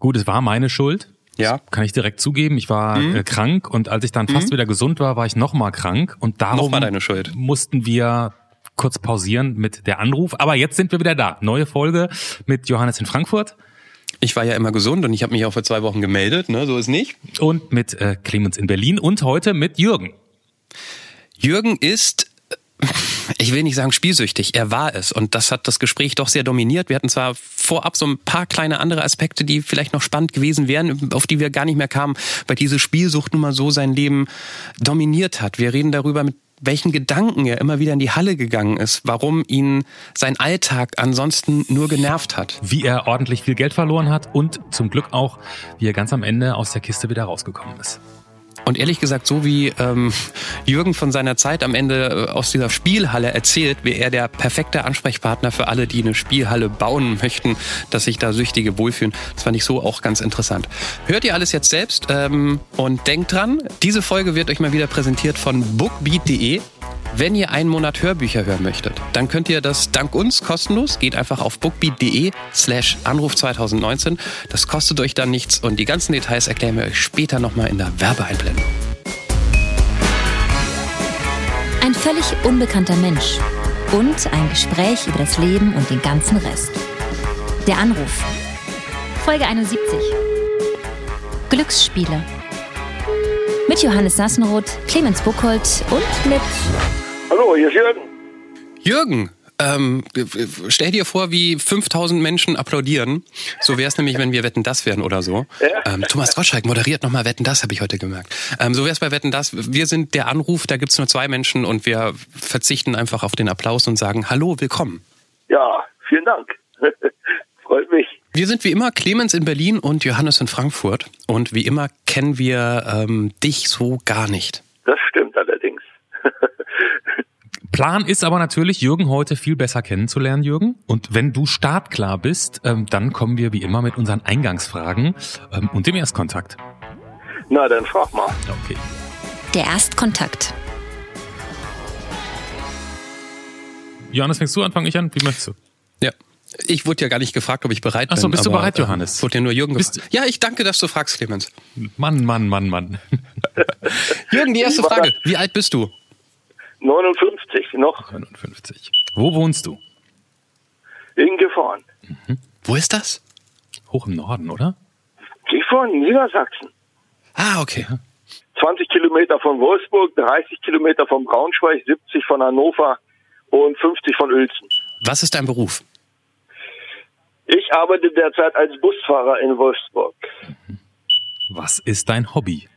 Gut, es war meine Schuld. Ja. Das kann ich direkt zugeben. Ich war Mhm. äh, krank und als ich dann fast Mhm. wieder gesund war, war ich nochmal krank und darum mussten wir kurz pausieren mit der Anruf. Aber jetzt sind wir wieder da. Neue Folge mit Johannes in Frankfurt Ich war ja immer gesund und ich habe mich auch vor zwei Wochen gemeldet, ne? So ist nicht. und mit äh, Clemens in Berlin und heute mit Jürgen. Jürgen ist, ich will nicht sagen spielsüchtig, er war es. Und das hat das Gespräch doch sehr dominiert. Wir hatten zwar vorab so ein paar kleine andere Aspekte, die vielleicht noch spannend gewesen wären, auf die wir gar nicht mehr kamen, weil diese Spielsucht nun mal so sein Leben dominiert hat. Wir reden darüber, mit welchen Gedanken er immer wieder in die Halle gegangen ist, warum ihn sein Alltag ansonsten nur genervt hat. Wie er ordentlich viel Geld verloren hat und zum Glück auch, wie er ganz am Ende aus der Kiste wieder rausgekommen ist. Und ehrlich gesagt, so wie ähm, Jürgen von seiner Zeit am Ende äh, aus dieser Spielhalle erzählt, wäre er der perfekte Ansprechpartner für alle, die eine Spielhalle bauen möchten, dass sich da Süchtige wohlfühlen. Das fand ich so auch ganz interessant. Hört ihr alles jetzt selbst ähm, und denkt dran, diese Folge wird euch mal wieder präsentiert von bookbeat.de. Wenn ihr einen Monat Hörbücher hören möchtet, dann könnt ihr das dank uns kostenlos. Geht einfach auf bookbeat.de slash Anruf 2019. Das kostet euch dann nichts und die ganzen Details erklären wir euch später nochmal in der Werbeeinblendung. Ein völlig unbekannter Mensch und ein Gespräch über das Leben und den ganzen Rest. Der Anruf. Folge 71. Glücksspiele. Mit Johannes Sassenroth, Clemens Buchholz und mit Hallo, hier ist Jürgen. Jürgen, ähm, stell dir vor, wie 5000 Menschen applaudieren. So wäre es nämlich, wenn wir Wetten das wären oder so. Ja. Ähm, Thomas Gottschalk moderiert nochmal Wetten das, habe ich heute gemerkt. Ähm, so wäre es bei Wetten das. Wir sind der Anruf, da gibt's nur zwei Menschen und wir verzichten einfach auf den Applaus und sagen Hallo, willkommen. Ja, vielen Dank. Freut mich. Wir sind wie immer Clemens in Berlin und Johannes in Frankfurt. Und wie immer kennen wir ähm, dich so gar nicht. Das stimmt allerdings. Plan ist aber natürlich, Jürgen heute viel besser kennenzulernen, Jürgen. Und wenn du startklar bist, ähm, dann kommen wir wie immer mit unseren Eingangsfragen ähm, und dem Erstkontakt. Na, dann frag mal. Okay. der Erstkontakt. Johannes, fängst du an, fange ich an? Wie möchtest du? Ja. Ich wurde ja gar nicht gefragt, ob ich bereit Ach so, bin. bist du aber, bereit, äh, Johannes? Wurde ja nur Jürgen Bist gefragt. Ja, ich danke, dass du fragst, Clemens. Mann, Mann, Mann, Mann. Jürgen, die erste Frage. Wie alt bist du? 59 noch 59. Wo wohnst du? in Gifhorn. Wo ist das? Hoch im Norden, oder? Gifhorn, Niedersachsen. Ah, okay. 20 Kilometer von Wolfsburg, 30 Kilometer von Braunschweig, 70 von Hannover und 50 von Uelzen. Was ist dein Beruf? Ich arbeite derzeit als Busfahrer in Wolfsburg. Was ist dein Hobby?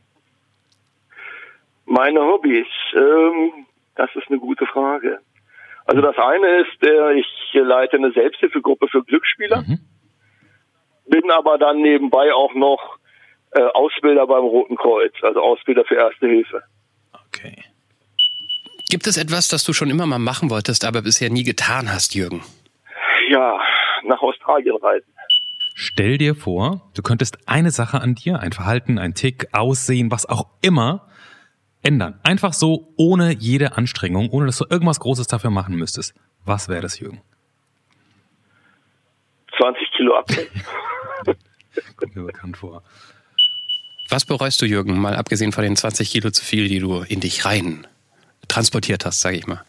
Meine Hobbys, ähm, das ist eine gute Frage. Also das eine ist, äh, ich leite eine Selbsthilfegruppe für Glücksspieler, Mhm. bin aber dann nebenbei auch noch äh, Ausbilder beim Roten Kreuz, also Ausbilder für Erste Hilfe. Okay. Gibt es etwas, das du schon immer mal machen wolltest, aber bisher nie getan hast, Jürgen? Ja, nach Australien reisen. Stell dir vor, du könntest eine Sache an dir, ein Verhalten, ein Tick, Aussehen, was auch immer, ändern. Einfach so, ohne jede Anstrengung, ohne dass du irgendwas Großes dafür machen müsstest. Was wäre das, Jürgen? 20 Kilo abnehmen. Kommt mir bekannt vor. Was bereust du, Jürgen, mal abgesehen von den 20 Kilo zu viel, die du in dich rein transportiert hast, sage ich mal?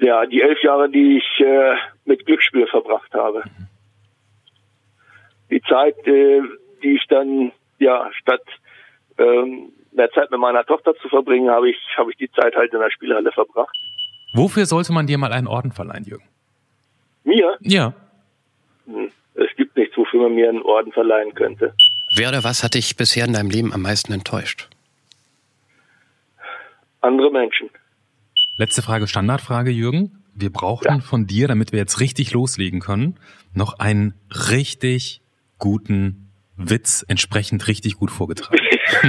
ja, die elf Jahre, die ich äh, mit Glücksspiel verbracht habe. Die Zeit, äh, die ich dann, ja, statt ähm, mehr Zeit mit meiner Tochter zu verbringen, habe ich, habe ich die Zeit halt in der Spielhalle verbracht. Wofür sollte man dir mal einen Orden verleihen, Jürgen? Mir? Ja. Hm, Es gibt nichts, wofür man mir einen Orden verleihen könnte. Wer oder was hat dich bisher in deinem Leben am meisten enttäuscht? Andere Menschen. Letzte Frage, Standardfrage, Jürgen. Wir brauchen Ja. von dir, damit wir jetzt richtig loslegen können, noch einen richtig guten Witz entsprechend richtig gut vorgetragen.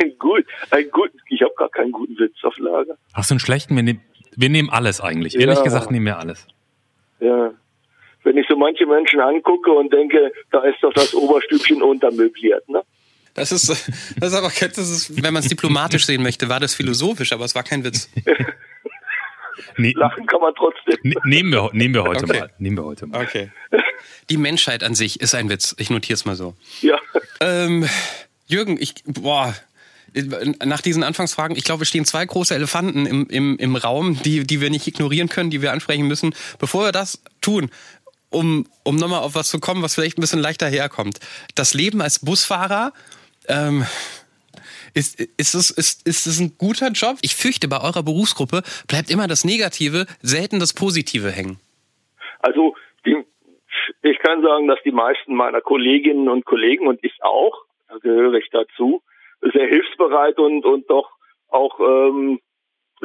ein gut, ein gut, ich habe gar keinen guten Witz auf Lager. Hast du einen schlechten? Wir, nehmen wir nehmen alles eigentlich. Ehrlich Ja. gesagt nehmen wir alles. Ja. Wenn ich so manche Menschen angucke und denke, da ist doch das Oberstübchen untermöbliert, ne? Das ist, das ist aber, das ist, wenn man es diplomatisch sehen möchte, war das philosophisch, aber es war kein Witz. nee, lachen kann man trotzdem. Ne, nehmen, wir, nehmen wir heute okay. mal. Nehmen wir heute mal. Okay. Die Menschheit an sich ist ein Witz. Ich notiere es mal so. Ja. Ähm, Jürgen, ich, boah, nach diesen Anfangsfragen, ich glaube, es stehen zwei große Elefanten im, im, im Raum, die, die wir nicht ignorieren können, die wir ansprechen müssen. Bevor wir das tun, um, um nochmal auf was zu kommen, was vielleicht ein bisschen leichter herkommt. Das Leben als Busfahrer, ähm, ist, ist, es, ist, ist es ein guter Job? Ich fürchte, bei eurer Berufsgruppe bleibt immer das Negative, selten das Positive hängen. Also die, ich kann sagen, dass die meisten meiner Kolleginnen und Kollegen und ich auch, da gehöre ich dazu, sehr hilfsbereit und, und doch auch ähm,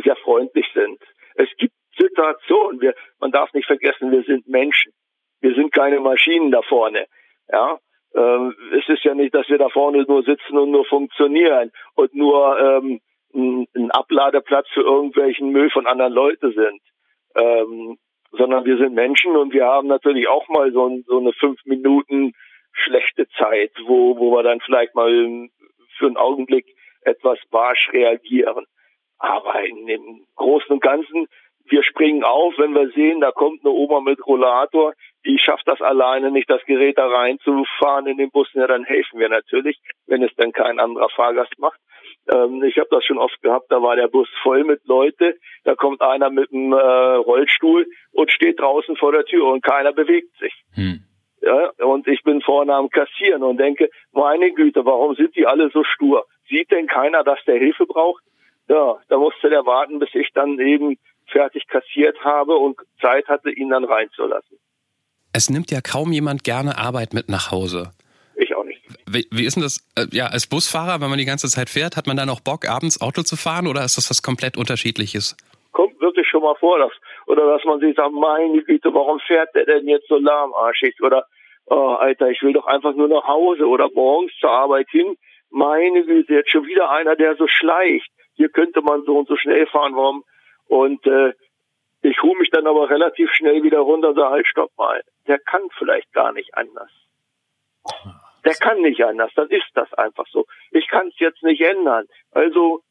sehr freundlich sind. Es gibt Situationen, wir, man darf nicht vergessen, wir sind Menschen. Wir sind keine Maschinen da vorne. Ja, ähm, es ist ja nicht, dass wir da vorne nur sitzen und nur funktionieren und nur ähm, ein, ein Abladeplatz für irgendwelchen Müll von anderen Leuten sind. Ähm, sondern wir sind Menschen und wir haben natürlich auch mal so, so eine fünf Minuten schlechte Zeit, wo, wo wir dann vielleicht mal für einen Augenblick etwas barsch reagieren. Aber in dem Großen und Ganzen, wir springen auf, wenn wir sehen, da kommt eine Oma mit Rollator, die schafft das alleine nicht, das Gerät da reinzufahren in den Bus, ja, dann helfen wir natürlich, wenn es dann kein anderer Fahrgast macht. Ähm, ich habe das schon oft gehabt, da war der Bus voll mit Leute, da kommt einer mit einem äh, Rollstuhl und steht draußen vor der Tür und keiner bewegt sich. Hm. Ja, und ich bin vorne am Kassieren und denke, meine Güte, warum sind die alle so stur? Sieht denn keiner, dass der Hilfe braucht? Ja, da musste der warten, bis ich dann eben fertig kassiert habe und Zeit hatte, ihn dann reinzulassen. Es nimmt ja kaum jemand gerne Arbeit mit nach Hause. Ich auch nicht. Wie, wie ist denn das? Äh, ja, als Busfahrer, wenn man die ganze Zeit fährt, hat man dann auch Bock, abends Auto zu fahren oder ist das was komplett unterschiedliches? Kommt wirklich schon mal vor, dass oder dass man sich sagt, meine Güte, warum fährt der denn jetzt so lahmarschig? Oder, oh, Alter, ich will doch einfach nur nach Hause oder morgens zur Arbeit hin. Meine Güte, jetzt schon wieder einer, der so schleicht. Hier könnte man so und so schnell fahren, warum? Und äh, ich hole mich dann aber relativ schnell wieder runter und sage, halt, stopp mal. Der kann vielleicht gar nicht anders. Der kann nicht anders, dann ist das einfach so. Ich kann es jetzt nicht ändern. Also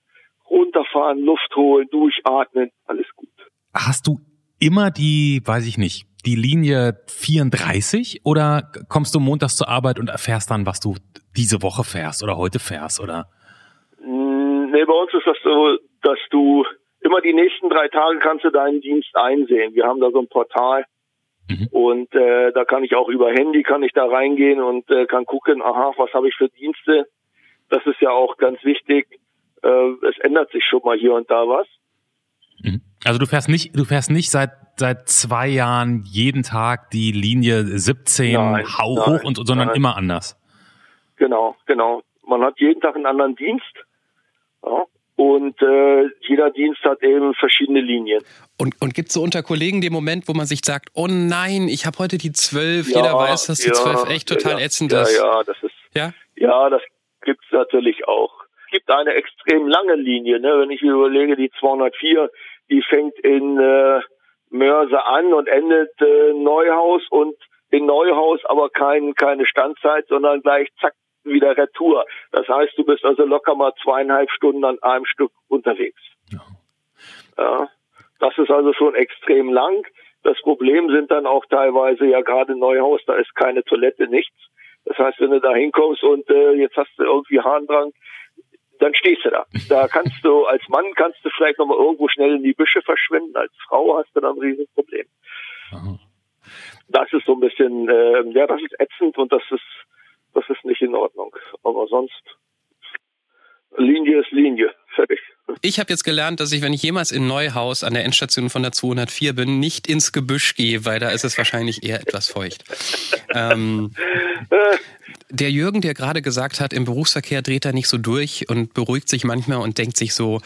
runterfahren, Luft holen, durchatmen, alles gut. Hast du immer die, weiß ich nicht, die Linie 34 oder kommst du montags zur Arbeit und erfährst dann, was du diese Woche fährst oder heute fährst oder? Mm, nee, bei uns ist das so, dass du immer die nächsten drei Tage kannst du deinen Dienst einsehen. Wir haben da so ein Portal mhm. und äh, da kann ich auch über Handy kann ich da reingehen und äh, kann gucken, aha, was habe ich für Dienste. Das ist ja auch ganz wichtig. Äh, es ändert sich schon mal hier und da was. Mhm. Also du fährst nicht, du fährst nicht seit seit zwei Jahren jeden Tag die Linie 17 nein, hau nein, hoch und sondern nein. immer anders. Genau, genau. Man hat jeden Tag einen anderen Dienst. Ja, und äh, jeder Dienst hat eben verschiedene Linien. Und, und gibt es so unter Kollegen den Moment, wo man sich sagt, oh nein, ich habe heute die 12, ja, jeder weiß, dass die ja, 12 echt total ja, ätzend ist. Ja, ja, das ist. Ja, ja das gibt's natürlich auch. Es gibt eine extrem lange Linie, ne? wenn ich mir überlege, die 204, die fängt in äh, Mörse an und endet äh, Neuhaus und in Neuhaus aber kein, keine Standzeit, sondern gleich zack wieder Retour. Das heißt, du bist also locker mal zweieinhalb Stunden an einem Stück unterwegs. Ja. ja. Das ist also schon extrem lang. Das Problem sind dann auch teilweise ja gerade Neuhaus, da ist keine Toilette, nichts. Das heißt, wenn du da hinkommst und äh, jetzt hast du irgendwie Harndrang, dann stehst du da. Da kannst du, als Mann kannst du vielleicht nochmal irgendwo schnell in die Büsche verschwinden, als Frau hast du dann ein Riesenproblem. Das ist so ein bisschen, äh, ja, das ist ätzend und das ist, das ist nicht in Ordnung. Aber sonst, Linie ist Linie. Fertig. Ich habe jetzt gelernt, dass ich, wenn ich jemals in Neuhaus an der Endstation von der 204 bin, nicht ins Gebüsch gehe, weil da ist es wahrscheinlich eher etwas feucht. ähm, der Jürgen, der gerade gesagt hat, im Berufsverkehr dreht er nicht so durch und beruhigt sich manchmal und denkt sich so,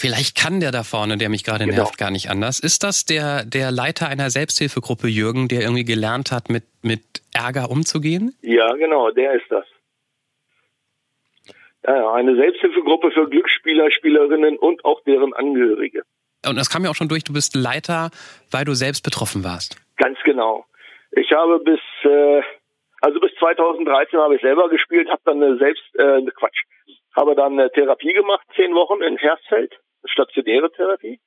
vielleicht kann der da vorne, der mich gerade genau. nervt, gar nicht anders. Ist das der, der Leiter einer Selbsthilfegruppe, Jürgen, der irgendwie gelernt hat, mit, mit Ärger umzugehen? Ja, genau, der ist das. Ja, eine Selbsthilfegruppe für Glücksspieler, Spielerinnen und auch deren Angehörige. Und das kam ja auch schon durch, du bist Leiter, weil du selbst betroffen warst. Ganz genau. Ich habe bis, äh, also bis 2013 habe ich selber gespielt, habe dann eine selbst, äh, Quatsch, habe dann eine Therapie gemacht, zehn Wochen in Hersfeld, stationäre Therapie.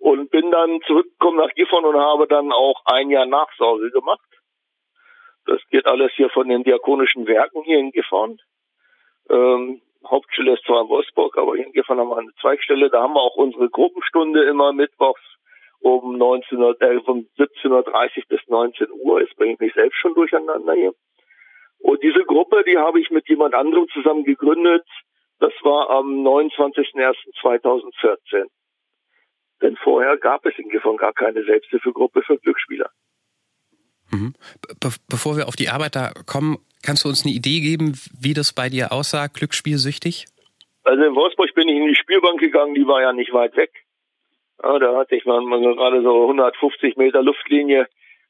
und bin dann zurückgekommen nach Gifhorn und habe dann auch ein Jahr Nachsorge gemacht. Das geht alles hier von den diakonischen Werken hier in Gifhorn. Ähm, Hauptstelle ist zwar in Wolfsburg, aber hier in Gifhorn haben wir eine Zweigstelle. Da haben wir auch unsere Gruppenstunde immer mittwochs um 19, äh, von 17.30 bis 19 Uhr. Jetzt bringe ich mich selbst schon durcheinander hier. Und diese Gruppe, die habe ich mit jemand anderem zusammen gegründet. Das war am 29.01.2014. Denn vorher gab es in Gifhorn gar keine Selbsthilfegruppe für Glücksspieler. Mhm. Be bevor wir auf die Arbeit da kommen, kannst du uns eine Idee geben, wie das bei dir aussah, glücksspielsüchtig? Also in Wolfsburg bin ich in die Spielbank gegangen, die war ja nicht weit weg. Ja, da hatte ich mal, mal gerade so 150 Meter Luftlinie.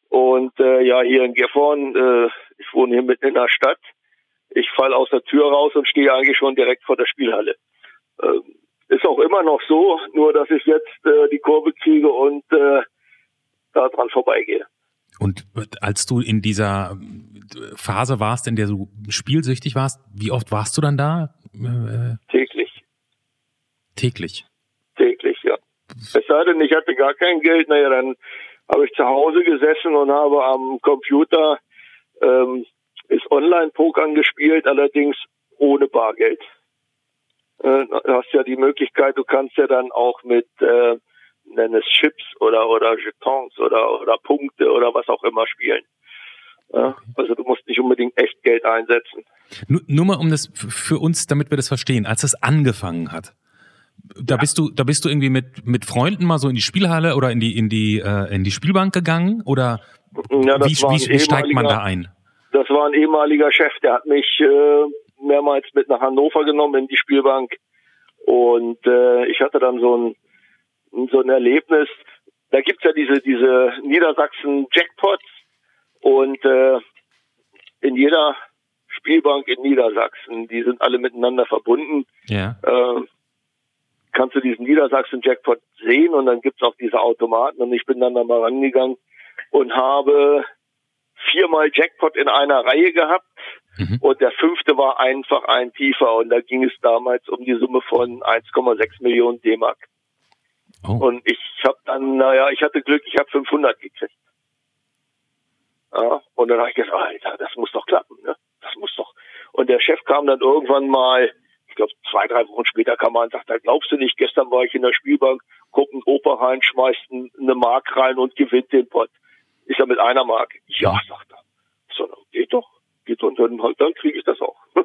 Und äh, ja, hier in Gifhorn, äh, ich wohne hier mitten in der Stadt. Ich falle aus der Tür raus und stehe eigentlich schon direkt vor der Spielhalle. Ähm, ist auch immer noch so, nur dass ich jetzt äh, die Kurve kriege und äh, da dran vorbeigehe. Und als du in dieser Phase warst, in der du spielsüchtig warst, wie oft warst du dann da? Äh, täglich. Täglich. Täglich, ja. Es sei denn, ich hatte gar kein Geld, naja, dann habe ich zu Hause gesessen und habe am Computer ähm, ist Online-Pokern gespielt, allerdings ohne Bargeld. Äh, du hast ja die Möglichkeit, du kannst ja dann auch mit äh, nenn es Chips oder oder Jetons oder oder Punkte oder was auch immer spielen. Ja, also du musst nicht unbedingt echt Geld einsetzen. Nur, nur mal um das für uns, damit wir das verstehen, als es angefangen hat. Da ja. bist du, da bist du irgendwie mit mit Freunden mal so in die Spielhalle oder in die in die äh, in die Spielbank gegangen oder ja, wie, wie, wie steigt man da ein? Das war ein ehemaliger Chef, der hat mich äh, mehrmals mit nach Hannover genommen in die Spielbank und äh, ich hatte dann so ein so ein Erlebnis. Da gibt's ja diese diese Niedersachsen Jackpots und äh, in jeder Spielbank in Niedersachsen, die sind alle miteinander verbunden. Ja. Äh, kannst du diesen Niedersachsen-Jackpot sehen und dann gibt's auch diese Automaten und ich bin dann da mal rangegangen und habe viermal Jackpot in einer Reihe gehabt mhm. und der fünfte war einfach ein tiefer und da ging es damals um die Summe von 1,6 Millionen D-Mark. Oh. Und ich habe dann, naja, ich hatte Glück, ich habe 500 gekriegt. Ja, und dann habe ich gesagt, Alter, das muss doch klappen, ne? Das muss doch. Und der Chef kam dann irgendwann mal, ich glaube zwei, drei Wochen später kam er und sagte, glaubst du nicht, gestern war ich in der Spielbank, guckt ein Opa rein, schmeißt eine Mark rein und gewinnt den Pott. Ist er mit einer Mark? Ja, sagt er. So, geht doch. Geht und dann, dann kriege ich das auch.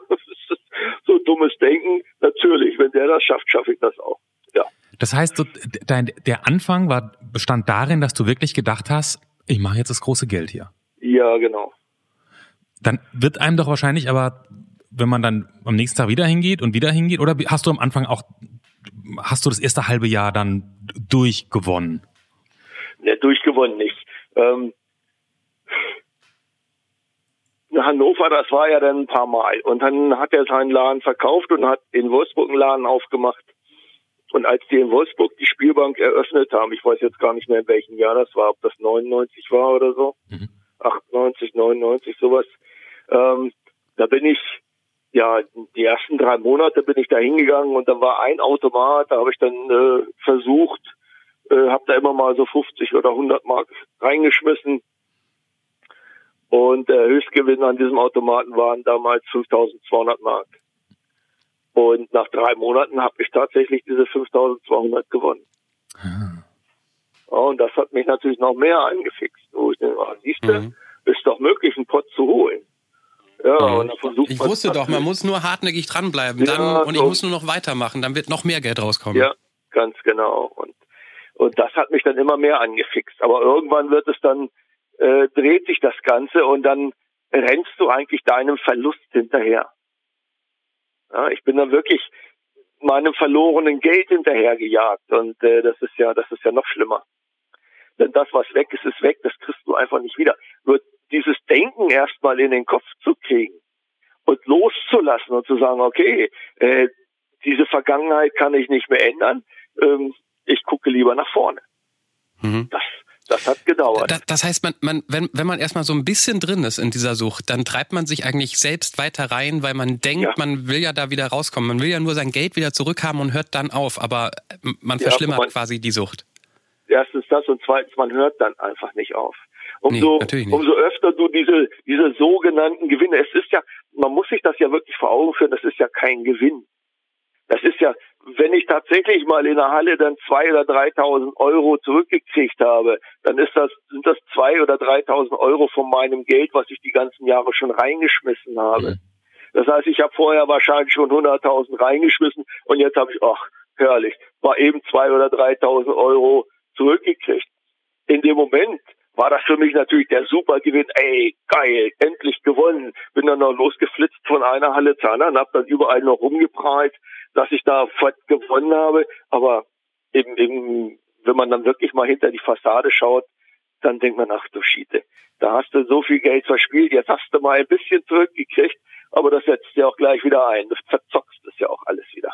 so dummes Denken. Natürlich, wenn der das schafft, schaffe ich das auch. Ja. Das heißt, dein, der Anfang war, bestand darin, dass du wirklich gedacht hast, ich mache jetzt das große Geld hier. Ja, genau. Dann wird einem doch wahrscheinlich aber, wenn man dann am nächsten Tag wieder hingeht und wieder hingeht, oder hast du am Anfang auch, hast du das erste halbe Jahr dann durchgewonnen? Ne, durchgewonnen nicht. Ähm, Hannover, das war ja dann ein paar Mal. Und dann hat er seinen Laden verkauft und hat in Wolfsburg einen Laden aufgemacht. Und als die in Wolfsburg die Spielbank eröffnet haben, ich weiß jetzt gar nicht mehr in welchem Jahr das war, ob das 99 war oder so, mhm. 98, 99, sowas. Ähm, da bin ich, ja, die ersten drei Monate bin ich da hingegangen und da war ein Automat, da habe ich dann äh, versucht, äh, habe da immer mal so 50 oder 100 Mark reingeschmissen. Und der Höchstgewinn an diesem Automaten waren damals 5200 Mark. Und nach drei Monaten habe ich tatsächlich diese 5200 gewonnen. Ah. Und das hat mich natürlich noch mehr angefixt. Wo ich denke, ah, siehst du, mhm. ist doch möglich, einen Pott zu holen. Ja, mhm. und dann versucht ich wusste doch, man muss nur hartnäckig dranbleiben ja, dann, und ich muss nur noch weitermachen, dann wird noch mehr Geld rauskommen. Ja, ganz genau. Und, und das hat mich dann immer mehr angefixt. Aber irgendwann wird es dann, äh, dreht sich das Ganze und dann rennst du eigentlich deinem Verlust hinterher. Ja, ich bin dann wirklich meinem verlorenen Geld hinterhergejagt und äh, das ist ja, das ist ja noch schlimmer. Denn das, was weg ist, ist weg, das kriegst du einfach nicht wieder. Nur dieses Denken erstmal in den Kopf zu kriegen und loszulassen und zu sagen, okay, äh, diese Vergangenheit kann ich nicht mehr ändern, ähm, ich gucke lieber nach vorne. Mhm. Das, das hat gedauert. Das, das heißt, man, man, wenn, wenn man erstmal so ein bisschen drin ist in dieser Sucht, dann treibt man sich eigentlich selbst weiter rein, weil man denkt, ja. man will ja da wieder rauskommen. Man will ja nur sein Geld wieder zurückhaben und hört dann auf, aber man verschlimmert ja, man, quasi die Sucht. erstens das und zweitens, man hört dann einfach nicht auf. Umso, nee, umso öfter du diese, diese sogenannten Gewinne, es ist ja, man muss sich das ja wirklich vor Augen führen, das ist ja kein Gewinn. Das ist ja, wenn ich tatsächlich mal in der Halle dann zwei oder 3.000 Euro zurückgekriegt habe, dann ist das, sind das zwei oder 3.000 Euro von meinem Geld, was ich die ganzen Jahre schon reingeschmissen habe. Mhm. Das heißt, ich habe vorher wahrscheinlich schon 100.000 reingeschmissen und jetzt habe ich, ach, herrlich, war eben zwei oder 3.000 Euro zurückgekriegt. In dem Moment war das für mich natürlich der Supergewinn. Ey, geil, endlich gewonnen. Bin dann noch losgeflitzt von einer Halle zur anderen, hab dann überall noch rumgeprallt, dass ich da gewonnen habe. Aber eben, eben, wenn man dann wirklich mal hinter die Fassade schaut, dann denkt man, ach du Schiete, da hast du so viel Geld verspielt, jetzt hast du mal ein bisschen zurückgekriegt, aber das setzt ja auch gleich wieder ein. Du verzockst es ja auch alles wieder.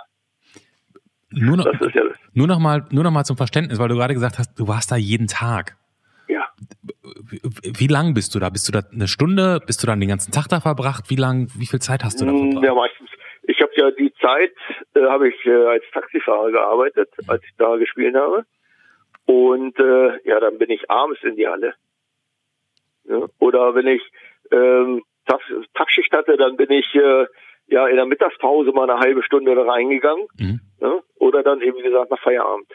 Nur noch, ja nur noch mal, nur noch mal zum Verständnis, weil du gerade gesagt hast, du warst da jeden Tag. Ja. Wie lang bist du da? Bist du da eine Stunde? Bist du dann den ganzen Tag da verbracht? Wie lang, wie viel Zeit hast du da hm, verbracht? Ja, meistens. Ich habe ja die Zeit, äh, habe ich äh, als Taxifahrer gearbeitet, als ich da gespielt habe. Und äh, ja, dann bin ich abends in die Halle. Ja, oder wenn ich ähm, Tag, Tagschicht hatte, dann bin ich äh, ja in der Mittagspause mal eine halbe Stunde da reingegangen. Mhm. Ja, oder dann eben, wie gesagt, nach Feierabend.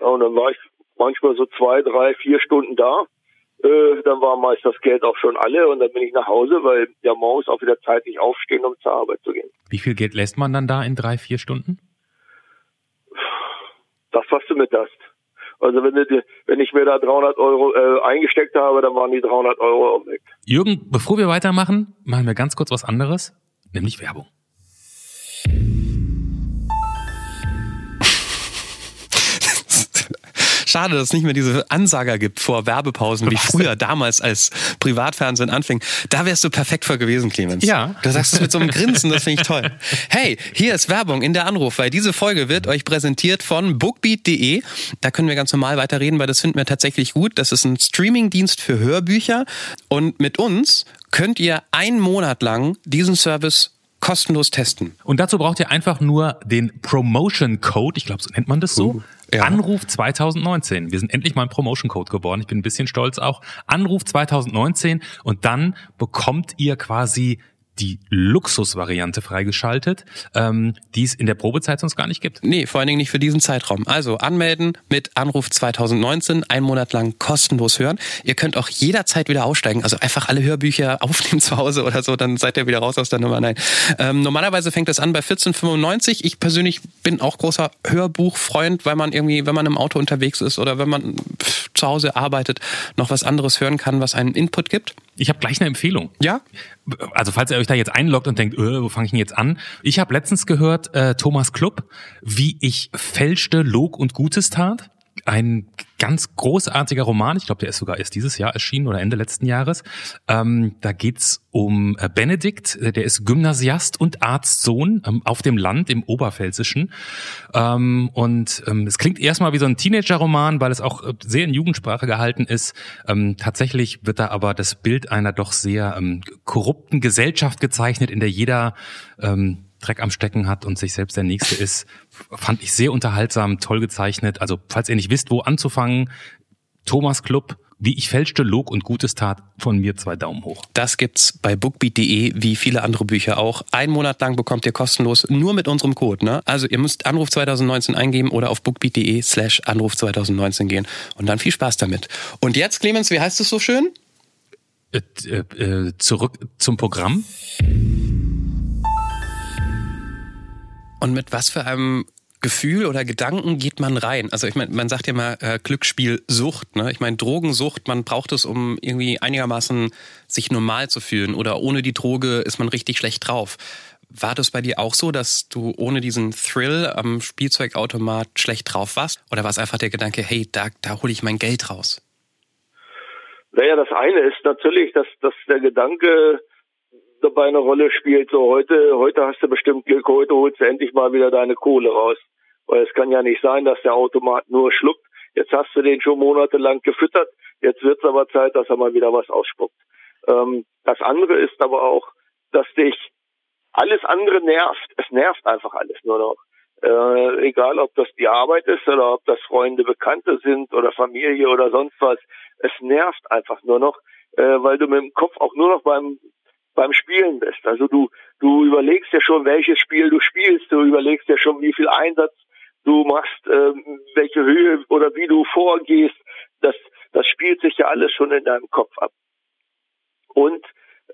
Ja, und dann war ich manchmal so zwei, drei, vier Stunden da. Äh, dann war meist das Geld auch schon alle und dann bin ich nach Hause, weil ja morgens auch wieder zeitlich aufstehen, um zur Arbeit zu gehen. Wie viel Geld lässt man dann da in drei, vier Stunden? Das, was du mit hast. Also wenn, du, wenn ich mir da 300 Euro äh, eingesteckt habe, dann waren die 300 Euro auch weg. Jürgen, bevor wir weitermachen, machen wir ganz kurz was anderes, nämlich Werbung. Schade, dass es nicht mehr diese Ansager gibt vor Werbepausen, wie früher damals als Privatfernsehen anfing. Da wärst du perfekt für gewesen, Clemens. Ja. Du sagst es mit so einem Grinsen, das finde ich toll. Hey, hier ist Werbung in der Anruf, weil diese Folge wird euch präsentiert von bookbeat.de. Da können wir ganz normal weiterreden, weil das finden wir tatsächlich gut. Das ist ein Streamingdienst für Hörbücher und mit uns könnt ihr einen Monat lang diesen Service kostenlos testen. Und dazu braucht ihr einfach nur den Promotion Code, ich glaube, so nennt man das so. Ja. Anruf 2019. Wir sind endlich mal ein Promotion Code geworden. Ich bin ein bisschen stolz auch. Anruf 2019 und dann bekommt ihr quasi die Luxusvariante freigeschaltet, ähm, die es in der Probezeit sonst gar nicht gibt. Nee, vor allen Dingen nicht für diesen Zeitraum. Also anmelden mit Anruf 2019, ein Monat lang kostenlos hören. Ihr könnt auch jederzeit wieder aussteigen, also einfach alle Hörbücher aufnehmen zu Hause oder so, dann seid ihr wieder raus aus der Nummer. Nein. Ähm, normalerweise fängt das an bei 14,95. Ich persönlich bin auch großer Hörbuchfreund, weil man irgendwie, wenn man im Auto unterwegs ist oder wenn man zu Hause arbeitet, noch was anderes hören kann, was einen Input gibt. Ich habe gleich eine Empfehlung. Ja? Also falls ihr euch da jetzt einloggt und denkt, öh, wo fange ich denn jetzt an? Ich habe letztens gehört, äh, Thomas Klubb, wie ich fälschte, log und Gutes tat ein ganz großartiger Roman. Ich glaube, der ist sogar erst dieses Jahr erschienen oder Ende letzten Jahres. Ähm, da geht's um äh, Benedikt, der ist Gymnasiast und Arztsohn ähm, auf dem Land im Oberpfälzischen. Ähm, und ähm, es klingt erstmal wie so ein Teenager-Roman, weil es auch äh, sehr in Jugendsprache gehalten ist. Ähm, tatsächlich wird da aber das Bild einer doch sehr ähm, korrupten Gesellschaft gezeichnet, in der jeder Dreck am Stecken hat und sich selbst der Nächste ist, fand ich sehr unterhaltsam, toll gezeichnet. Also falls ihr nicht wisst, wo anzufangen, Thomas Club, wie ich fälschte, log und Gutes tat, von mir zwei Daumen hoch. Das gibt's bei bookbeat.de, wie viele andere Bücher auch. Ein Monat lang bekommt ihr kostenlos, nur mit unserem Code. Ne? Also ihr müsst Anruf 2019 eingeben oder auf bookbeat.de slash Anruf 2019 gehen. Und dann viel Spaß damit. Und jetzt, Clemens, wie heißt es so schön? Äh, äh, zurück zum Programm. Und mit was für einem Gefühl oder Gedanken geht man rein? Also ich meine, man sagt ja mal äh, Glücksspielsucht. Ne? Ich meine Drogensucht, man braucht es, um irgendwie einigermaßen sich normal zu fühlen. Oder ohne die Droge ist man richtig schlecht drauf. War das bei dir auch so, dass du ohne diesen Thrill am Spielzeugautomat schlecht drauf warst? Oder war es einfach der Gedanke, hey, da, da hole ich mein Geld raus? Naja, das eine ist natürlich, dass, dass der Gedanke dabei eine Rolle spielt. So heute, heute hast du bestimmt Glück, heute holst du endlich mal wieder deine Kohle raus. Weil es kann ja nicht sein, dass der Automat nur schluckt. Jetzt hast du den schon monatelang gefüttert. Jetzt wird es aber Zeit, dass er mal wieder was ausspuckt. Ähm, das andere ist aber auch, dass dich alles andere nervt. Es nervt einfach alles nur noch. Äh, egal, ob das die Arbeit ist oder ob das Freunde, Bekannte sind oder Familie oder sonst was. Es nervt einfach nur noch, äh, weil du mit dem Kopf auch nur noch beim beim Spielen bist. Also du du überlegst ja schon, welches Spiel du spielst. Du überlegst ja schon, wie viel Einsatz du machst, äh, welche Höhe oder wie du vorgehst. Das das spielt sich ja alles schon in deinem Kopf ab. Und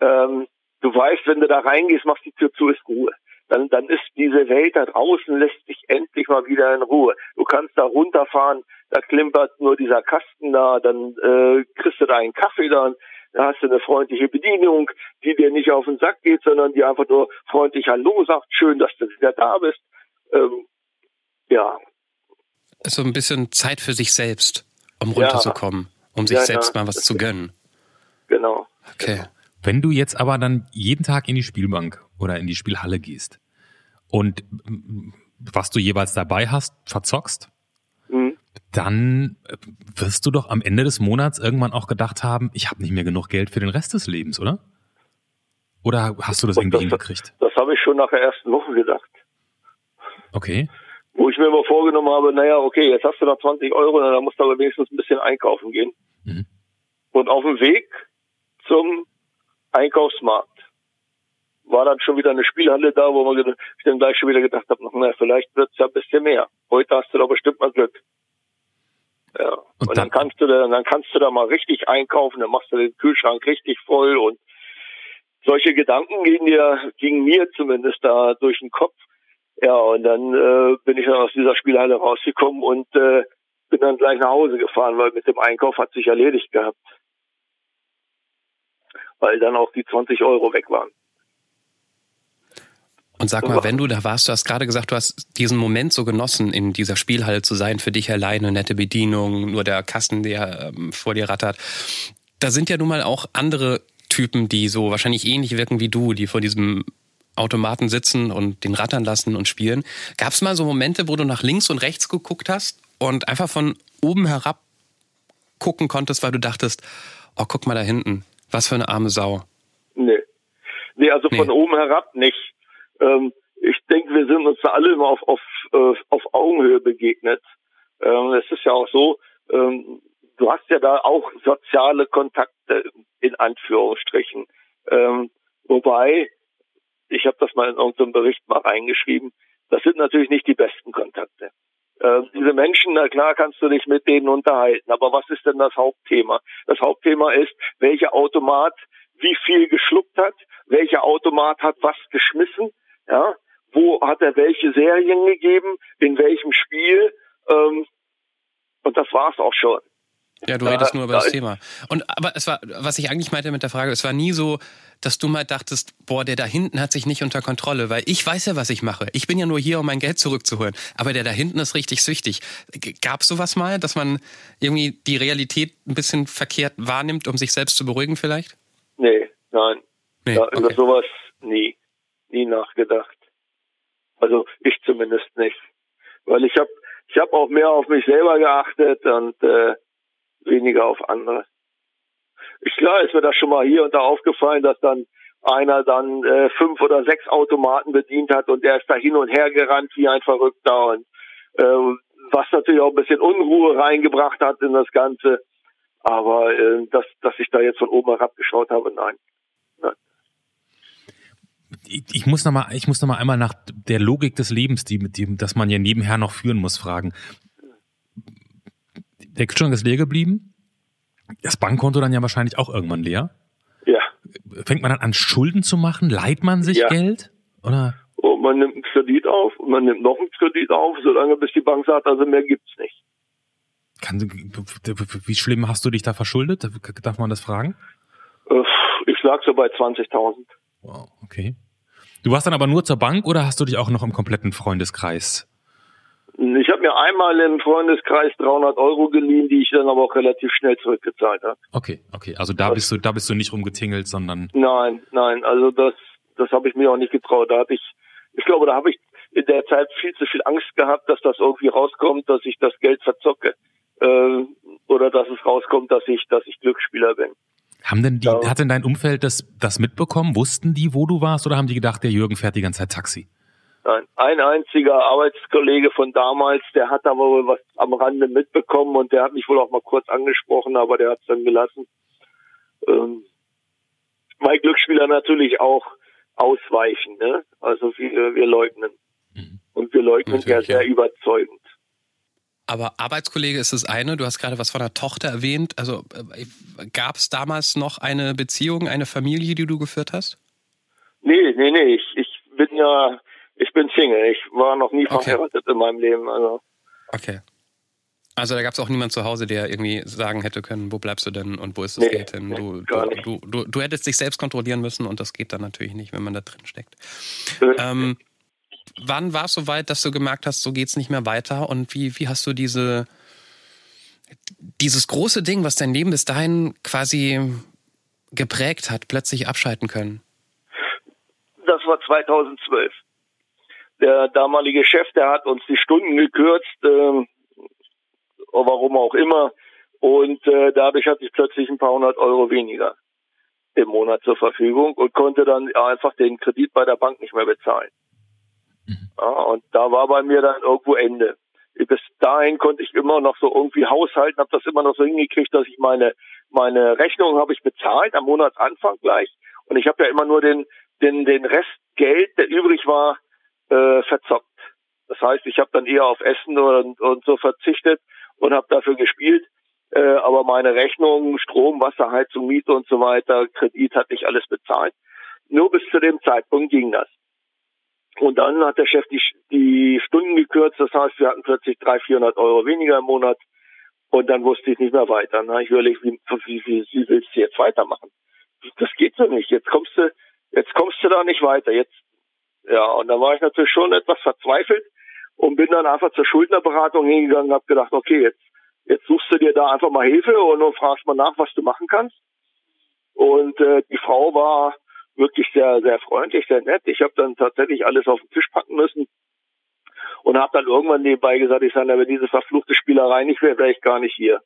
ähm, du weißt, wenn du da reingehst, machst die Tür zu, ist Ruhe dann, dann ist diese Welt da draußen, lässt dich endlich mal wieder in Ruhe. Du kannst da runterfahren, da klimpert nur dieser Kasten da, dann äh, kriegst du da einen Kaffee dann, da hast du eine freundliche Bedienung, die dir nicht auf den Sack geht, sondern die einfach nur freundlich Hallo sagt, schön, dass du wieder da bist. Ähm, ja. So ein bisschen Zeit für sich selbst, um runterzukommen, um sich ja, selbst ja, mal was zu gönnen. Genau. Okay. Genau. Wenn du jetzt aber dann jeden Tag in die Spielbank oder in die Spielhalle gehst und was du jeweils dabei hast, verzockst. Dann äh, wirst du doch am Ende des Monats irgendwann auch gedacht haben, ich habe nicht mehr genug Geld für den Rest des Lebens, oder? Oder hast du das irgendwie das, hingekriegt? Das habe ich schon nach der ersten Woche gedacht. Okay. Wo ich mir immer vorgenommen habe, naja, okay, jetzt hast du da 20 Euro, dann musst du aber wenigstens ein bisschen einkaufen gehen. Mhm. Und auf dem Weg zum Einkaufsmarkt war dann schon wieder eine Spielhalle da, wo man ich dann gleich schon wieder gedacht habe, na, vielleicht wird es ja ein bisschen mehr. Heute hast du da bestimmt mal Glück. Ja. Und, und dann, dann, kannst du da, dann kannst du da mal richtig einkaufen, dann machst du den Kühlschrank richtig voll und solche Gedanken gingen dir, gingen mir zumindest da durch den Kopf. Ja, und dann äh, bin ich dann aus dieser Spielhalle rausgekommen und äh, bin dann gleich nach Hause gefahren, weil mit dem Einkauf hat sich erledigt gehabt. Weil dann auch die 20 Euro weg waren. Und sag mal, wenn du da warst, du hast gerade gesagt, du hast diesen Moment so genossen, in dieser Spielhalle zu sein, für dich alleine, nette Bedienung, nur der Kasten, der ähm, vor dir rattert. Da sind ja nun mal auch andere Typen, die so wahrscheinlich ähnlich wirken wie du, die vor diesem Automaten sitzen und den rattern lassen und spielen. Gab es mal so Momente, wo du nach links und rechts geguckt hast und einfach von oben herab gucken konntest, weil du dachtest, oh, guck mal da hinten, was für eine arme Sau. Nee. Nee, also nee. von oben herab nicht. Ähm, ich denke, wir sind uns da alle immer auf, auf, äh, auf Augenhöhe begegnet. Ähm, es ist ja auch so, ähm, du hast ja da auch soziale Kontakte in Anführungsstrichen. Ähm, wobei, ich habe das mal in irgendeinem Bericht mal reingeschrieben, das sind natürlich nicht die besten Kontakte. Äh, diese Menschen, na klar kannst du dich mit denen unterhalten, aber was ist denn das Hauptthema? Das Hauptthema ist, welcher Automat wie viel geschluckt hat, welcher Automat hat was geschmissen, ja, wo hat er welche Serien gegeben, in welchem Spiel, ähm, und das war's auch schon. Ja, du redest nur über das Thema. Und aber es war, was ich eigentlich meinte mit der Frage, es war nie so, dass du mal dachtest, boah, der da hinten hat sich nicht unter Kontrolle, weil ich weiß ja, was ich mache. Ich bin ja nur hier, um mein Geld zurückzuholen. Aber der da hinten ist richtig süchtig. Gab es sowas mal, dass man irgendwie die Realität ein bisschen verkehrt wahrnimmt, um sich selbst zu beruhigen vielleicht? Nee, nein. Nee, ja, über okay. sowas nie nie nachgedacht. Also ich zumindest nicht. Weil ich habe ich hab auch mehr auf mich selber geachtet und äh, weniger auf andere. Ich klar ist mir das schon mal hier und da aufgefallen, dass dann einer dann äh, fünf oder sechs Automaten bedient hat und der ist da hin und her gerannt wie ein Verrückter und äh, was natürlich auch ein bisschen Unruhe reingebracht hat in das Ganze. Aber äh, dass, dass ich da jetzt von oben herab geschaut habe, nein ich, ich muss noch mal, ich muss noch mal einmal nach der Logik des Lebens, die mit dem, dass man ja nebenher noch führen muss, fragen. Der Kühlschrank ist leer geblieben. Das Bankkonto dann ja wahrscheinlich auch irgendwann leer. Ja. Fängt man dann an Schulden zu machen? Leiht man sich ja. Geld? Oder? Und man nimmt einen Kredit auf und man nimmt noch einen Kredit auf, solange bis die Bank sagt, also mehr gibt's nicht. Kann, wie schlimm hast du dich da verschuldet? Darf man das fragen? Äh, ich lag so bei 20.000. Wow, okay. Du warst dann aber nur zur Bank oder hast du dich auch noch im kompletten Freundeskreis? Ich habe mir einmal im Freundeskreis 300 Euro geliehen, die ich dann aber auch relativ schnell zurückgezahlt habe. Okay, okay. Also da bist du, da bist du nicht rumgetingelt, sondern. Nein, nein. Also das, das habe ich mir auch nicht getraut. Da hatte ich, ich glaube, da habe ich in der Zeit viel zu viel Angst gehabt, dass das irgendwie rauskommt, dass ich das Geld verzocke äh, oder dass es rauskommt, dass ich, dass ich Glücksspieler bin. Haben denn die, ja. hat denn dein Umfeld das, das mitbekommen? Wussten die, wo du warst oder haben die gedacht, der Jürgen fährt die ganze Zeit Taxi? Nein, ein einziger Arbeitskollege von damals, der hat aber wohl was am Rande mitbekommen und der hat mich wohl auch mal kurz angesprochen, aber der hat es dann gelassen. Ähm, weil Glücksspieler natürlich auch ausweichen, ne? Also wir, wir leugnen. Mhm. Und wir leugnen natürlich, ja sehr ja. überzeugend. Aber Arbeitskollege ist das eine. Du hast gerade was von der Tochter erwähnt. Also äh, gab es damals noch eine Beziehung, eine Familie, die du geführt hast? Nee, nee, nee. Ich, ich bin ja ich bin Single. Ich war noch nie okay. verheiratet in meinem Leben. Also. Okay. Also da gab es auch niemand zu Hause, der irgendwie sagen hätte können, wo bleibst du denn und wo ist das nee, Geld hin? Du, nee, du, du, du, hättest dich selbst kontrollieren müssen und das geht dann natürlich nicht, wenn man da drin steckt. Ähm, wann war es so weit, dass du gemerkt hast, so geht es nicht mehr weiter und wie, wie hast du diese dieses große Ding, was dein Leben bis dahin quasi geprägt hat, plötzlich abschalten können? Das war 2012 der damalige Chef, der hat uns die Stunden gekürzt, äh, warum auch immer. Und äh, dadurch hatte ich plötzlich ein paar hundert Euro weniger im Monat zur Verfügung und konnte dann einfach den Kredit bei der Bank nicht mehr bezahlen. Mhm. Ja, und da war bei mir dann irgendwo Ende. Bis dahin konnte ich immer noch so irgendwie haushalten, habe das immer noch so hingekriegt, dass ich meine meine Rechnung habe ich bezahlt am Monatsanfang gleich und ich habe ja immer nur den den den Rest Geld, der übrig war, äh, verzockt. Das heißt, ich habe dann eher auf Essen und, und so verzichtet und habe dafür gespielt. Äh, aber meine Rechnungen, Strom, Wasser, Heizung, Miete und so weiter, Kredit hatte ich alles bezahlt. Nur bis zu dem Zeitpunkt ging das. Und dann hat der Chef die, die Stunden gekürzt. Das heißt, wir hatten plötzlich 300, 400 Euro weniger im Monat. Und dann wusste ich nicht mehr weiter. Dann habe ich überlegt, wie, wie, wie, wie willst du jetzt weitermachen? Das geht so nicht. Jetzt kommst du, jetzt kommst du da nicht weiter. Jetzt ja, und da war ich natürlich schon etwas verzweifelt und bin dann einfach zur Schuldnerberatung hingegangen und habe gedacht, okay, jetzt, jetzt suchst du dir da einfach mal Hilfe und dann fragst mal nach, was du machen kannst. Und äh, die Frau war wirklich sehr, sehr freundlich, sehr nett. Ich habe dann tatsächlich alles auf den Tisch packen müssen und habe dann irgendwann nebenbei gesagt, ich sage, wenn diese verfluchte Spielerei nicht wäre, wäre ich gar nicht hier.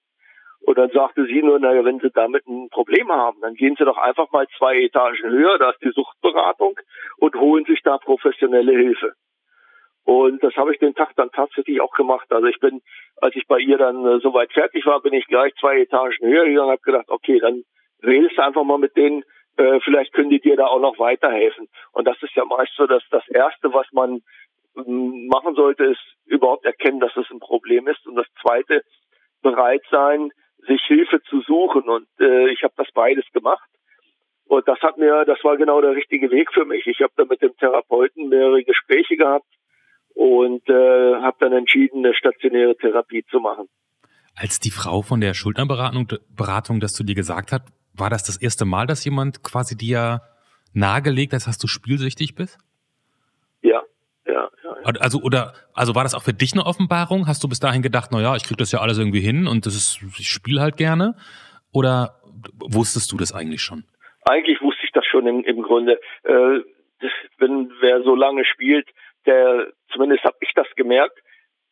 Und dann sagte sie nur, naja, wenn Sie damit ein Problem haben, dann gehen Sie doch einfach mal zwei Etagen höher, da ist die Suchtberatung und holen sich da professionelle Hilfe. Und das habe ich den Tag dann tatsächlich auch gemacht. Also ich bin, als ich bei ihr dann äh, soweit fertig war, bin ich gleich zwei Etagen höher gegangen und habe gedacht, okay, dann redest du einfach mal mit denen, äh, vielleicht können die dir da auch noch weiterhelfen. Und das ist ja meist so, dass das Erste, was man ähm, machen sollte, ist überhaupt erkennen, dass es ein Problem ist. Und das Zweite, bereit sein, sich Hilfe zu suchen. Und äh, ich habe das beides gemacht. Und das hat mir, das war genau der richtige Weg für mich. Ich habe dann mit dem Therapeuten mehrere Gespräche gehabt und äh, habe dann entschieden, eine stationäre Therapie zu machen. Als die Frau von der Schuldnerberatung Beratung das zu dir gesagt hat, war das das erste Mal, dass jemand quasi dir nahegelegt hat, dass du spielsüchtig bist? Ja, ja, ja, Also oder also war das auch für dich eine Offenbarung? Hast du bis dahin gedacht, na ja, ich krieg das ja alles irgendwie hin und das ist ich spiele halt gerne oder wusstest du das eigentlich schon? Eigentlich wusste ich das schon im, im Grunde. Äh, wenn wer so lange spielt, der zumindest habe ich das gemerkt,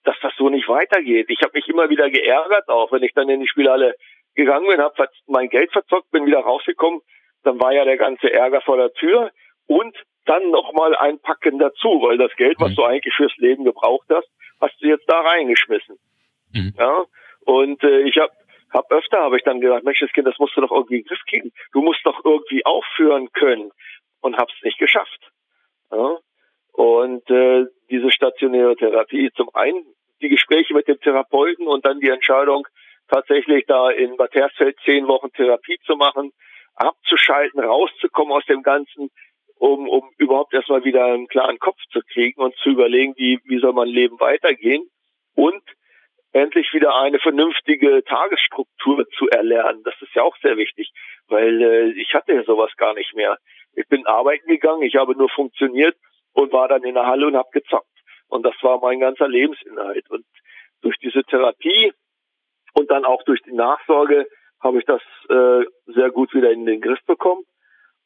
dass das so nicht weitergeht. Ich habe mich immer wieder geärgert, auch wenn ich dann in die Spielhalle gegangen bin, habe mein Geld verzockt, bin wieder rausgekommen, dann war ja der ganze Ärger vor der Tür und dann nochmal einpacken dazu, weil das Geld, was mhm. du eigentlich fürs Leben gebraucht hast, hast du jetzt da reingeschmissen. Mhm. Ja, und äh, ich habe hab öfter habe ich dann gedacht, Mensch, das Kind, das musst du doch irgendwie in den Griff kriegen. Du musst doch irgendwie aufführen können und hab's nicht geschafft. Ja? Und äh, diese stationäre Therapie, zum einen die Gespräche mit dem Therapeuten und dann die Entscheidung, tatsächlich da in Bad Hersfeld zehn Wochen Therapie zu machen, abzuschalten, rauszukommen aus dem Ganzen, um, um überhaupt erstmal wieder einen klaren Kopf zu kriegen und zu überlegen, wie, wie soll mein Leben weitergehen und endlich wieder eine vernünftige Tagesstruktur zu erlernen. Das ist ja auch sehr wichtig, weil äh, ich hatte ja sowas gar nicht mehr. Ich bin arbeiten gegangen, ich habe nur funktioniert und war dann in der Halle und habe gezockt. Und das war mein ganzer Lebensinhalt. Und durch diese Therapie und dann auch durch die Nachsorge habe ich das äh, sehr gut wieder in den Griff bekommen.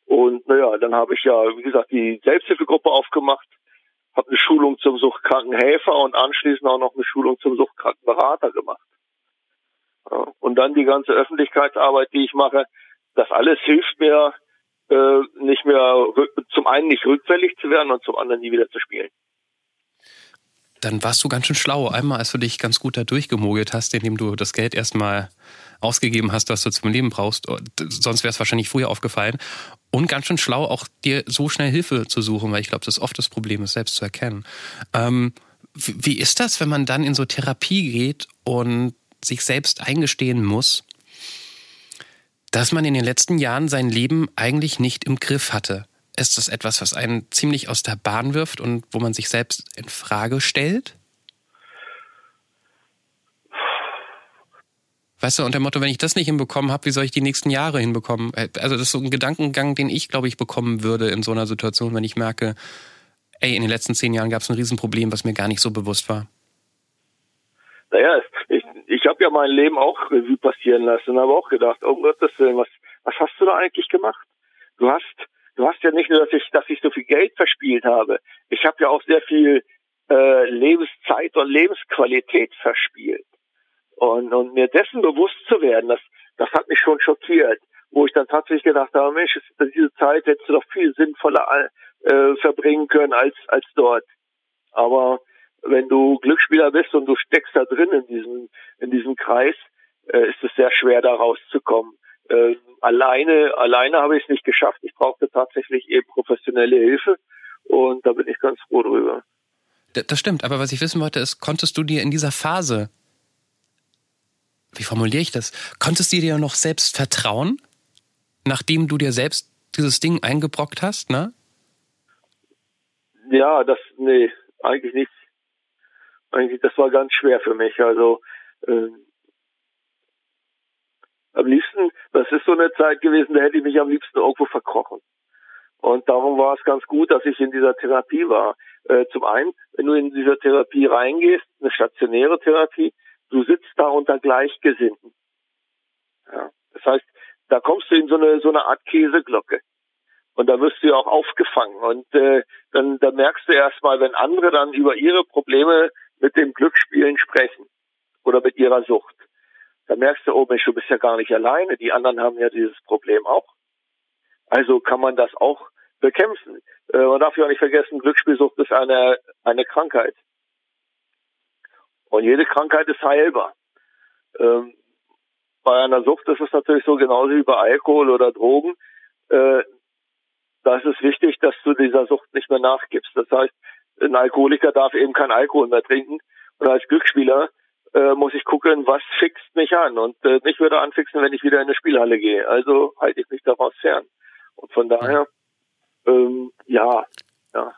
Und naja, dann habe ich ja, wie gesagt, die Selbsthilfegruppe aufgemacht, habe eine Schulung zum Suchtkrankenhelfer und anschließend auch noch eine Schulung zum Suchtkrankenberater gemacht. Ja, und dann die ganze Öffentlichkeitsarbeit, die ich mache, das alles hilft mir, äh, nicht mehr zum einen nicht rückfällig zu werden und zum anderen nie wieder zu spielen. Dann warst du ganz schön schlau. Einmal, als du dich ganz gut da durchgemogelt hast, indem du das Geld erstmal ausgegeben hast, was du zum Leben brauchst. Sonst wäre es wahrscheinlich früher aufgefallen. Und ganz schön schlau, auch dir so schnell Hilfe zu suchen, weil ich glaube, das ist oft das Problem, es selbst zu erkennen. Ähm, wie ist das, wenn man dann in so Therapie geht und sich selbst eingestehen muss, dass man in den letzten Jahren sein Leben eigentlich nicht im Griff hatte? Ist das etwas, was einen ziemlich aus der Bahn wirft und wo man sich selbst in Frage stellt? Weißt du, unter dem Motto, wenn ich das nicht hinbekommen habe, wie soll ich die nächsten Jahre hinbekommen? Äh, also das ist so ein Gedankengang, den ich, glaube ich, bekommen würde in so einer Situation, wenn ich merke, ey, in den letzten zehn Jahren gab es ein Riesenproblem, was mir gar nicht so bewusst war. Naja, ich, ich habe ja mein Leben auch Revue passieren lassen und habe auch gedacht, oh Gottes Willen, was, was hast du da eigentlich gemacht? Du hast, du hast ja nicht nur, dass ich, dass ich so viel Geld verspielt habe. Ich habe ja auch sehr viel äh, Lebenszeit und Lebensqualität verspielt. Und, und mir dessen bewusst zu werden, das, das hat mich schon schockiert, wo ich dann tatsächlich gedacht habe, Mensch, diese Zeit hättest du doch viel sinnvoller äh, verbringen können als, als dort. Aber wenn du Glücksspieler bist und du steckst da drin in diesem, in diesem Kreis, äh, ist es sehr schwer, da rauszukommen. Äh, alleine, alleine habe ich es nicht geschafft. Ich brauchte tatsächlich eben professionelle Hilfe und da bin ich ganz froh drüber. Das stimmt, aber was ich wissen wollte, ist, konntest du dir in dieser Phase wie formuliere ich das? Konntest du dir noch selbst vertrauen, nachdem du dir selbst dieses Ding eingebrockt hast, ne? Ja, das, nee, eigentlich nicht. Eigentlich, das war ganz schwer für mich. Also, äh, am liebsten, das ist so eine Zeit gewesen, da hätte ich mich am liebsten irgendwo verkrochen. Und darum war es ganz gut, dass ich in dieser Therapie war. Äh, zum einen, wenn du in diese Therapie reingehst, eine stationäre Therapie, du sitzt da unter Gleichgesinnten. Ja, das heißt, da kommst du in so eine so eine Art Käseglocke. Und da wirst du ja auch aufgefangen. Und äh, dann, dann merkst du erstmal, wenn andere dann über ihre Probleme mit dem Glücksspielen sprechen oder mit ihrer Sucht, dann merkst du, oh Mensch, du bist ja gar nicht alleine. Die anderen haben ja dieses Problem auch. Also kann man das auch bekämpfen. Äh, man darf ja auch nicht vergessen, Glücksspielsucht ist eine, eine Krankheit. Und jede Krankheit ist heilbar. Ähm, bei einer Sucht ist es natürlich so genauso wie bei Alkohol oder Drogen. Äh, da ist es wichtig, dass du dieser Sucht nicht mehr nachgibst. Das heißt, ein Alkoholiker darf eben kein Alkohol mehr trinken. Und als Glücksspieler äh, muss ich gucken, was fixt mich an. Und äh, mich würde anfixen, wenn ich wieder in eine Spielhalle gehe. Also halte ich mich daraus fern. Und von daher, ähm, ja, ja.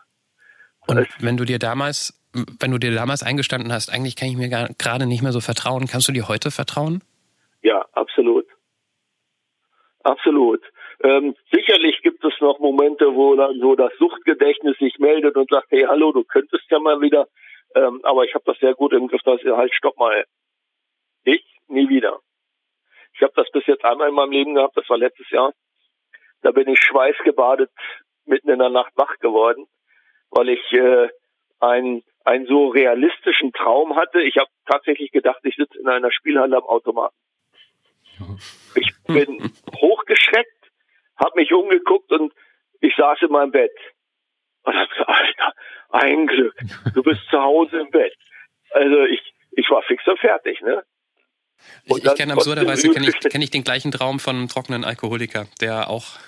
Und wenn du dir damals wenn du dir damals eingestanden hast, eigentlich kann ich mir gerade nicht mehr so vertrauen, kannst du dir heute vertrauen? Ja, absolut. Absolut. Ähm, sicherlich gibt es noch Momente, wo dann so das Suchtgedächtnis sich meldet und sagt, hey, hallo, du könntest ja mal wieder. Ähm, aber ich habe das sehr gut im Griff, dass ihr halt, stopp mal. Ich nie wieder. Ich habe das bis jetzt einmal in meinem Leben gehabt, das war letztes Jahr. Da bin ich schweißgebadet mitten in der Nacht wach geworden, weil ich äh, ein einen so realistischen Traum hatte. Ich habe tatsächlich gedacht, ich sitze in einer Spielhalle am Automaten. Ich bin hochgeschreckt, habe mich umgeguckt und ich saß in meinem Bett. Und hab gesagt, Alter, ein Glück, du bist zu Hause im Bett. Also ich, ich war fix und fertig, ne? Und ich, ich kenne absurderweise kenne ich, kenn ich den gleichen Traum von einem trockenen Alkoholiker, der auch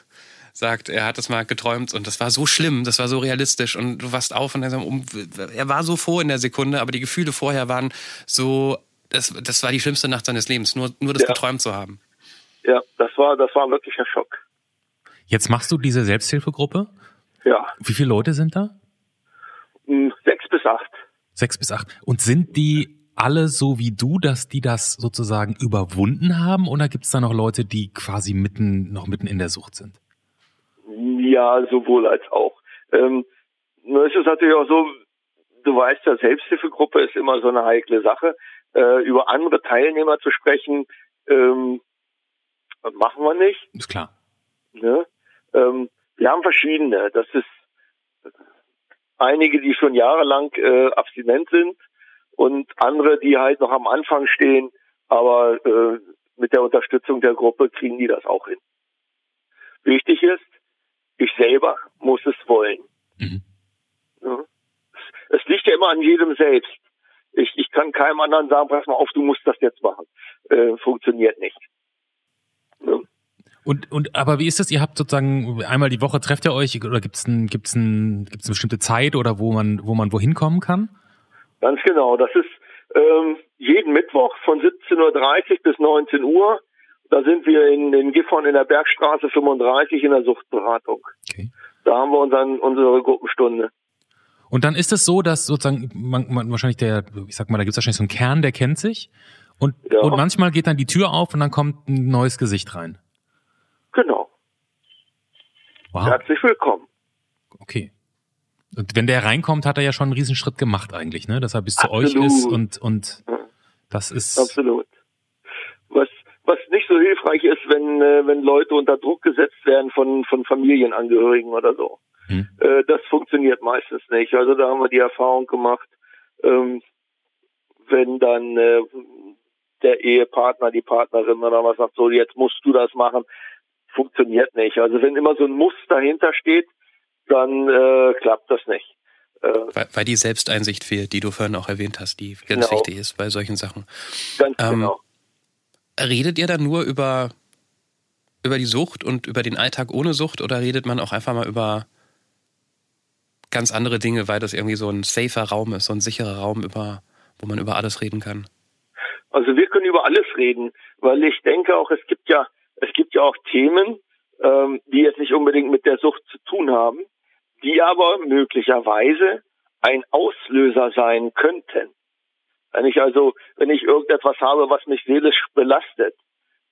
sagt, er hat das mal geträumt und das war so schlimm, das war so realistisch und du warst auf und er war so froh in der Sekunde, aber die Gefühle vorher waren so, das, das war die schlimmste Nacht seines Lebens, nur, nur das ja. geträumt zu haben. Ja, das war, das war wirklich ein Schock. Jetzt machst du diese Selbsthilfegruppe? Ja. Wie viele Leute sind da? Hm, sechs bis acht. Sechs bis acht. Und sind die alle so wie du, dass die das sozusagen überwunden haben oder gibt es da noch Leute, die quasi mitten, noch mitten in der Sucht sind? Ja, sowohl als auch. Ähm, nur ist es natürlich auch so, du weißt ja, Selbsthilfegruppe ist immer so eine heikle Sache. Äh, über andere Teilnehmer zu sprechen, ähm, machen wir nicht. Ist klar. Ne? Ähm, wir haben verschiedene. Das ist einige, die schon jahrelang äh, abstinent sind und andere, die halt noch am Anfang stehen, aber äh, mit der Unterstützung der Gruppe kriegen die das auch hin. Wichtig ist, ich selber muss es wollen. Mhm. Ja. es liegt ja immer an jedem selbst. Ich, ich kann keinem anderen sagen, pass mal auf, du musst das jetzt machen. Äh, funktioniert nicht. Ja. Und, und aber wie ist das? Ihr habt sozusagen einmal die Woche trefft ihr euch oder gibt's ein, gibt's ein, gibt's eine bestimmte Zeit oder wo man wo man wohin kommen kann? Ganz genau. Das ist ähm, jeden Mittwoch von 17:30 Uhr bis 19 Uhr. Da sind wir in, in Gifhorn in der Bergstraße 35 in der Suchtberatung. Okay. Da haben wir unseren, unsere Gruppenstunde. Und dann ist es so, dass sozusagen man, man wahrscheinlich der, ich sag mal, da gibt es wahrscheinlich so einen Kern, der kennt sich. Und, ja. und manchmal geht dann die Tür auf und dann kommt ein neues Gesicht rein. Genau. Wow. Herzlich willkommen. Okay. Und wenn der reinkommt, hat er ja schon einen Riesenschritt gemacht eigentlich, ne? Dass er bis Absolut. zu euch ist und, und das ist. Absolut. Was, was nicht so hilfreich ist, wenn, äh, wenn Leute unter Druck gesetzt werden von, von Familienangehörigen oder so. Hm. Äh, das funktioniert meistens nicht. Also da haben wir die Erfahrung gemacht, ähm, wenn dann äh, der Ehepartner, die Partnerin oder was sagt, so jetzt musst du das machen, funktioniert nicht. Also wenn immer so ein Muss dahinter steht, dann äh, klappt das nicht. Äh, weil, weil, die Selbsteinsicht fehlt, die du vorhin auch erwähnt hast, die ganz genau. wichtig ist bei solchen Sachen. Ganz ähm, genau. Redet ihr dann nur über, über die Sucht und über den Alltag ohne Sucht oder redet man auch einfach mal über ganz andere Dinge, weil das irgendwie so ein safer Raum ist, so ein sicherer Raum, über, wo man über alles reden kann? Also wir können über alles reden, weil ich denke auch, es gibt ja es gibt ja auch Themen, ähm, die jetzt nicht unbedingt mit der Sucht zu tun haben, die aber möglicherweise ein Auslöser sein könnten. Wenn ich also, wenn ich irgendetwas habe, was mich seelisch belastet,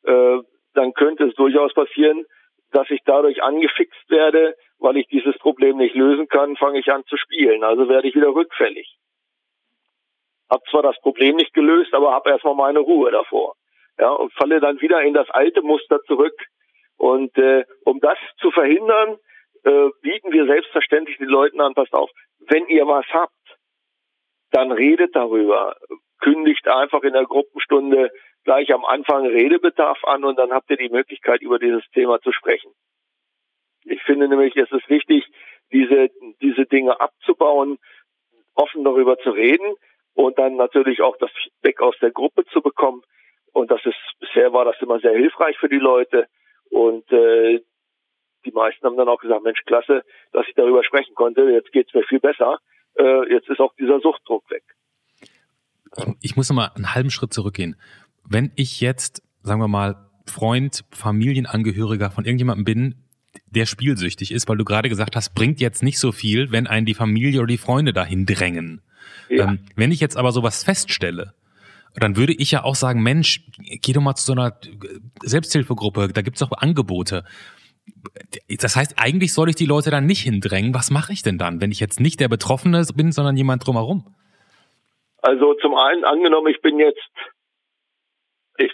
äh, dann könnte es durchaus passieren, dass ich dadurch angefixt werde, weil ich dieses Problem nicht lösen kann, fange ich an zu spielen. Also werde ich wieder rückfällig. Hab zwar das Problem nicht gelöst, aber habe erstmal meine Ruhe davor ja, und falle dann wieder in das alte Muster zurück. Und äh, um das zu verhindern, äh, bieten wir selbstverständlich den Leuten an, passt auf, wenn ihr was habt, dann redet darüber. Kündigt einfach in der Gruppenstunde gleich am Anfang Redebedarf an und dann habt ihr die Möglichkeit, über dieses Thema zu sprechen. Ich finde nämlich, es ist wichtig, diese, diese Dinge abzubauen, offen darüber zu reden und dann natürlich auch das Feedback aus der Gruppe zu bekommen. Und das ist, bisher war das immer sehr hilfreich für die Leute. Und äh, die meisten haben dann auch gesagt, Mensch, klasse, dass ich darüber sprechen konnte. Jetzt geht's mir viel besser. Äh, jetzt ist auch dieser Suchtdruck weg. Ich muss noch mal einen halben Schritt zurückgehen. Wenn ich jetzt, sagen wir mal, Freund, Familienangehöriger von irgendjemandem bin, der spielsüchtig ist, weil du gerade gesagt hast, bringt jetzt nicht so viel, wenn einen die Familie oder die Freunde dahin drängen. Ja. Ähm, wenn ich jetzt aber sowas feststelle, dann würde ich ja auch sagen, Mensch, geh doch mal zu so einer Selbsthilfegruppe, da gibt's doch Angebote. Das heißt, eigentlich soll ich die Leute dann nicht hindrängen. Was mache ich denn dann, wenn ich jetzt nicht der Betroffene bin, sondern jemand drumherum? Also zum einen, angenommen, ich bin jetzt, ich,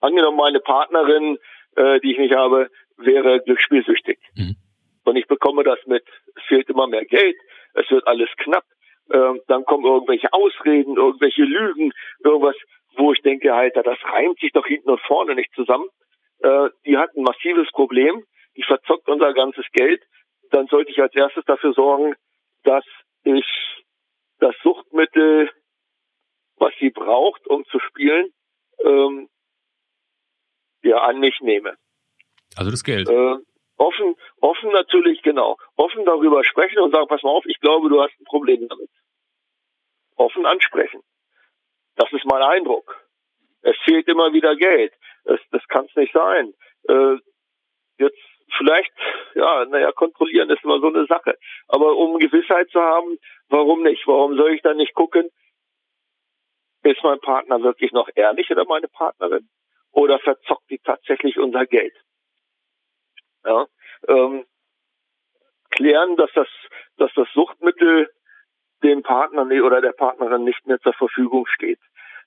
angenommen, meine Partnerin, äh, die ich nicht habe, wäre glücksspielsüchtig. Mhm. Und ich bekomme das mit, es fehlt immer mehr Geld, es wird alles knapp, äh, dann kommen irgendwelche Ausreden, irgendwelche Lügen, irgendwas, wo ich denke, Alter, das reimt sich doch hinten und vorne nicht zusammen. Äh, die hat ein massives Problem, die verzockt unser ganzes Geld. Dann sollte ich als erstes dafür sorgen, dass ich das Suchtmittel, was sie braucht, um zu spielen, ähm, ja, an mich nehme. Also das Geld. Äh, offen, offen natürlich, genau, offen darüber sprechen und sagen, pass mal auf, ich glaube, du hast ein Problem damit. Offen ansprechen. Das ist mein Eindruck. Es fehlt immer wieder Geld. Das, das kann es nicht sein. Äh, jetzt vielleicht, ja, naja, kontrollieren ist immer so eine Sache. Aber um Gewissheit zu haben, warum nicht? Warum soll ich dann nicht gucken, ist mein Partner wirklich noch ehrlich oder meine Partnerin? Oder verzockt die tatsächlich unser Geld? Ja, ähm, klären, dass das, dass das Suchtmittel dem Partner oder der Partnerin nicht mehr zur Verfügung steht.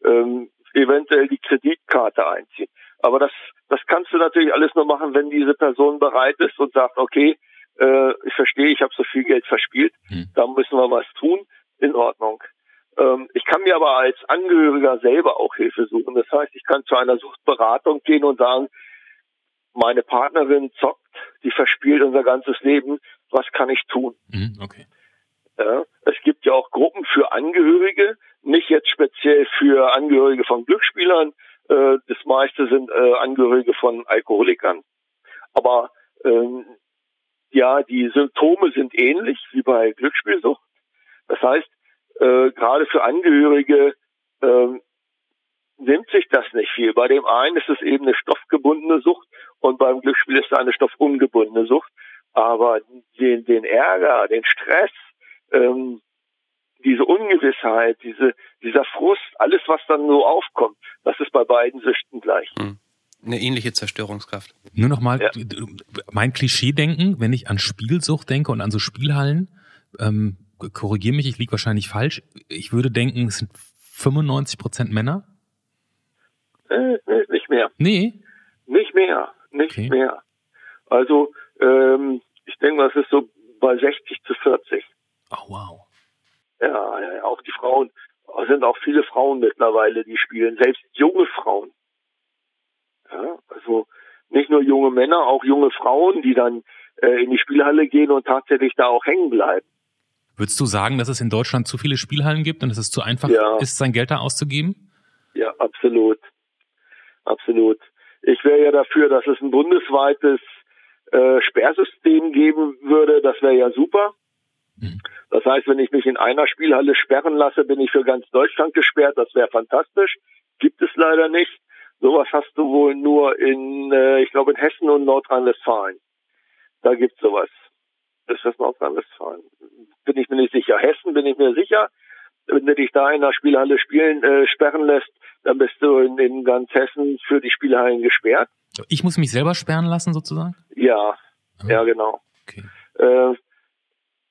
Ähm, eventuell die Kreditkarte einziehen. Aber das, das kannst du natürlich alles nur machen, wenn diese Person bereit ist und sagt, okay, äh, ich verstehe, ich habe so viel Geld verspielt, hm. da müssen wir was tun, in Ordnung. Ähm, ich kann mir aber als Angehöriger selber auch Hilfe suchen. Das heißt, ich kann zu einer Suchtberatung gehen und sagen, meine Partnerin zockt, die verspielt unser ganzes Leben, was kann ich tun? Mhm, okay. Ja, Es gibt ja auch Gruppen für Angehörige, nicht jetzt speziell für Angehörige von Glücksspielern. Äh, das meiste sind äh, Angehörige von Alkoholikern. Aber ähm, ja, die Symptome sind ähnlich wie bei Glücksspielsucht. Das heißt, äh, gerade für Angehörige äh, nimmt sich das nicht viel. Bei dem einen ist es eben eine stoffgebundene Sucht und beim Glücksspiel ist es eine stoffungebundene Sucht. Aber den, den Ärger, den Stress, ähm, diese Ungewissheit, diese, dieser Frust, alles, was dann so aufkommt, das ist bei beiden Süchten gleich. Hm. Eine ähnliche Zerstörungskraft. Nur nochmal, ja. mein Klischee-Denken, wenn ich an Spielsucht denke und an so Spielhallen, ähm, korrigiere mich, ich liege wahrscheinlich falsch. Ich würde denken, es sind 95 Prozent Männer. Äh, nicht mehr. Nee. Nicht mehr. Nicht okay. mehr. Also, ähm, ich denke mal, es ist so bei 60 zu 40. Oh, wow. Ja, ja, auch die Frauen, es sind auch viele Frauen mittlerweile, die spielen, selbst junge Frauen. Ja, also nicht nur junge Männer, auch junge Frauen, die dann äh, in die Spielhalle gehen und tatsächlich da auch hängen bleiben. Würdest du sagen, dass es in Deutschland zu viele Spielhallen gibt und dass es zu einfach ja. ist, sein Geld da auszugeben? Ja, absolut. Absolut. Ich wäre ja dafür, dass es ein bundesweites äh, Sperrsystem geben würde. Das wäre ja super. Mhm. Das heißt, wenn ich mich in einer Spielhalle sperren lasse, bin ich für ganz Deutschland gesperrt. Das wäre fantastisch. Gibt es leider nicht. Sowas hast du wohl nur in, äh, ich glaube, in Hessen und Nordrhein-Westfalen. Da gibt's sowas. Ist das Nordrhein-Westfalen? Bin ich mir nicht sicher. Hessen bin ich mir sicher. Wenn du dich da in der Spielhalle spielen, äh, sperren lässt, dann bist du in, in ganz Hessen für die Spielhallen gesperrt. Ich muss mich selber sperren lassen, sozusagen? Ja, oh. ja, genau. Okay. Äh,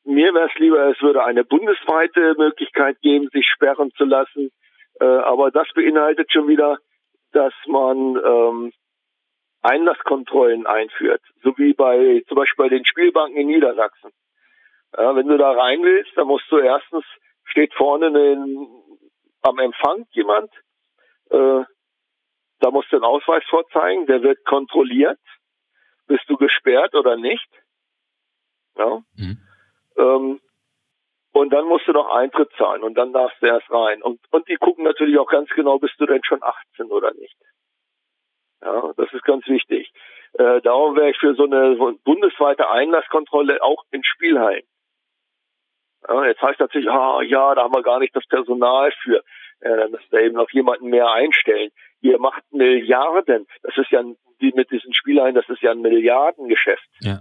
mir wäre es lieber, es würde eine bundesweite Möglichkeit geben, sich sperren zu lassen. Äh, aber das beinhaltet schon wieder, dass man ähm, Einlasskontrollen einführt, so wie bei zum Beispiel bei den Spielbanken in Niedersachsen. Ja, wenn du da rein willst, dann musst du erstens steht vorne einen, am Empfang jemand, äh, da musst du einen Ausweis vorzeigen, der wird kontrolliert, bist du gesperrt oder nicht. Ja. Mhm. Ähm, und dann musst du noch Eintritt zahlen und dann darfst du erst rein. Und, und die gucken natürlich auch ganz genau, bist du denn schon 18 oder nicht. Ja, das ist ganz wichtig. Äh, darum wäre ich für so eine bundesweite Einlasskontrolle auch in Spielhallen. Ja, jetzt heißt natürlich, ah ja, da haben wir gar nicht das Personal für. Ja, dann müsst ihr eben noch jemanden mehr einstellen. Ihr macht Milliarden. Das ist ja die mit diesen Spielhallen, das ist ja ein Milliardengeschäft. Ja.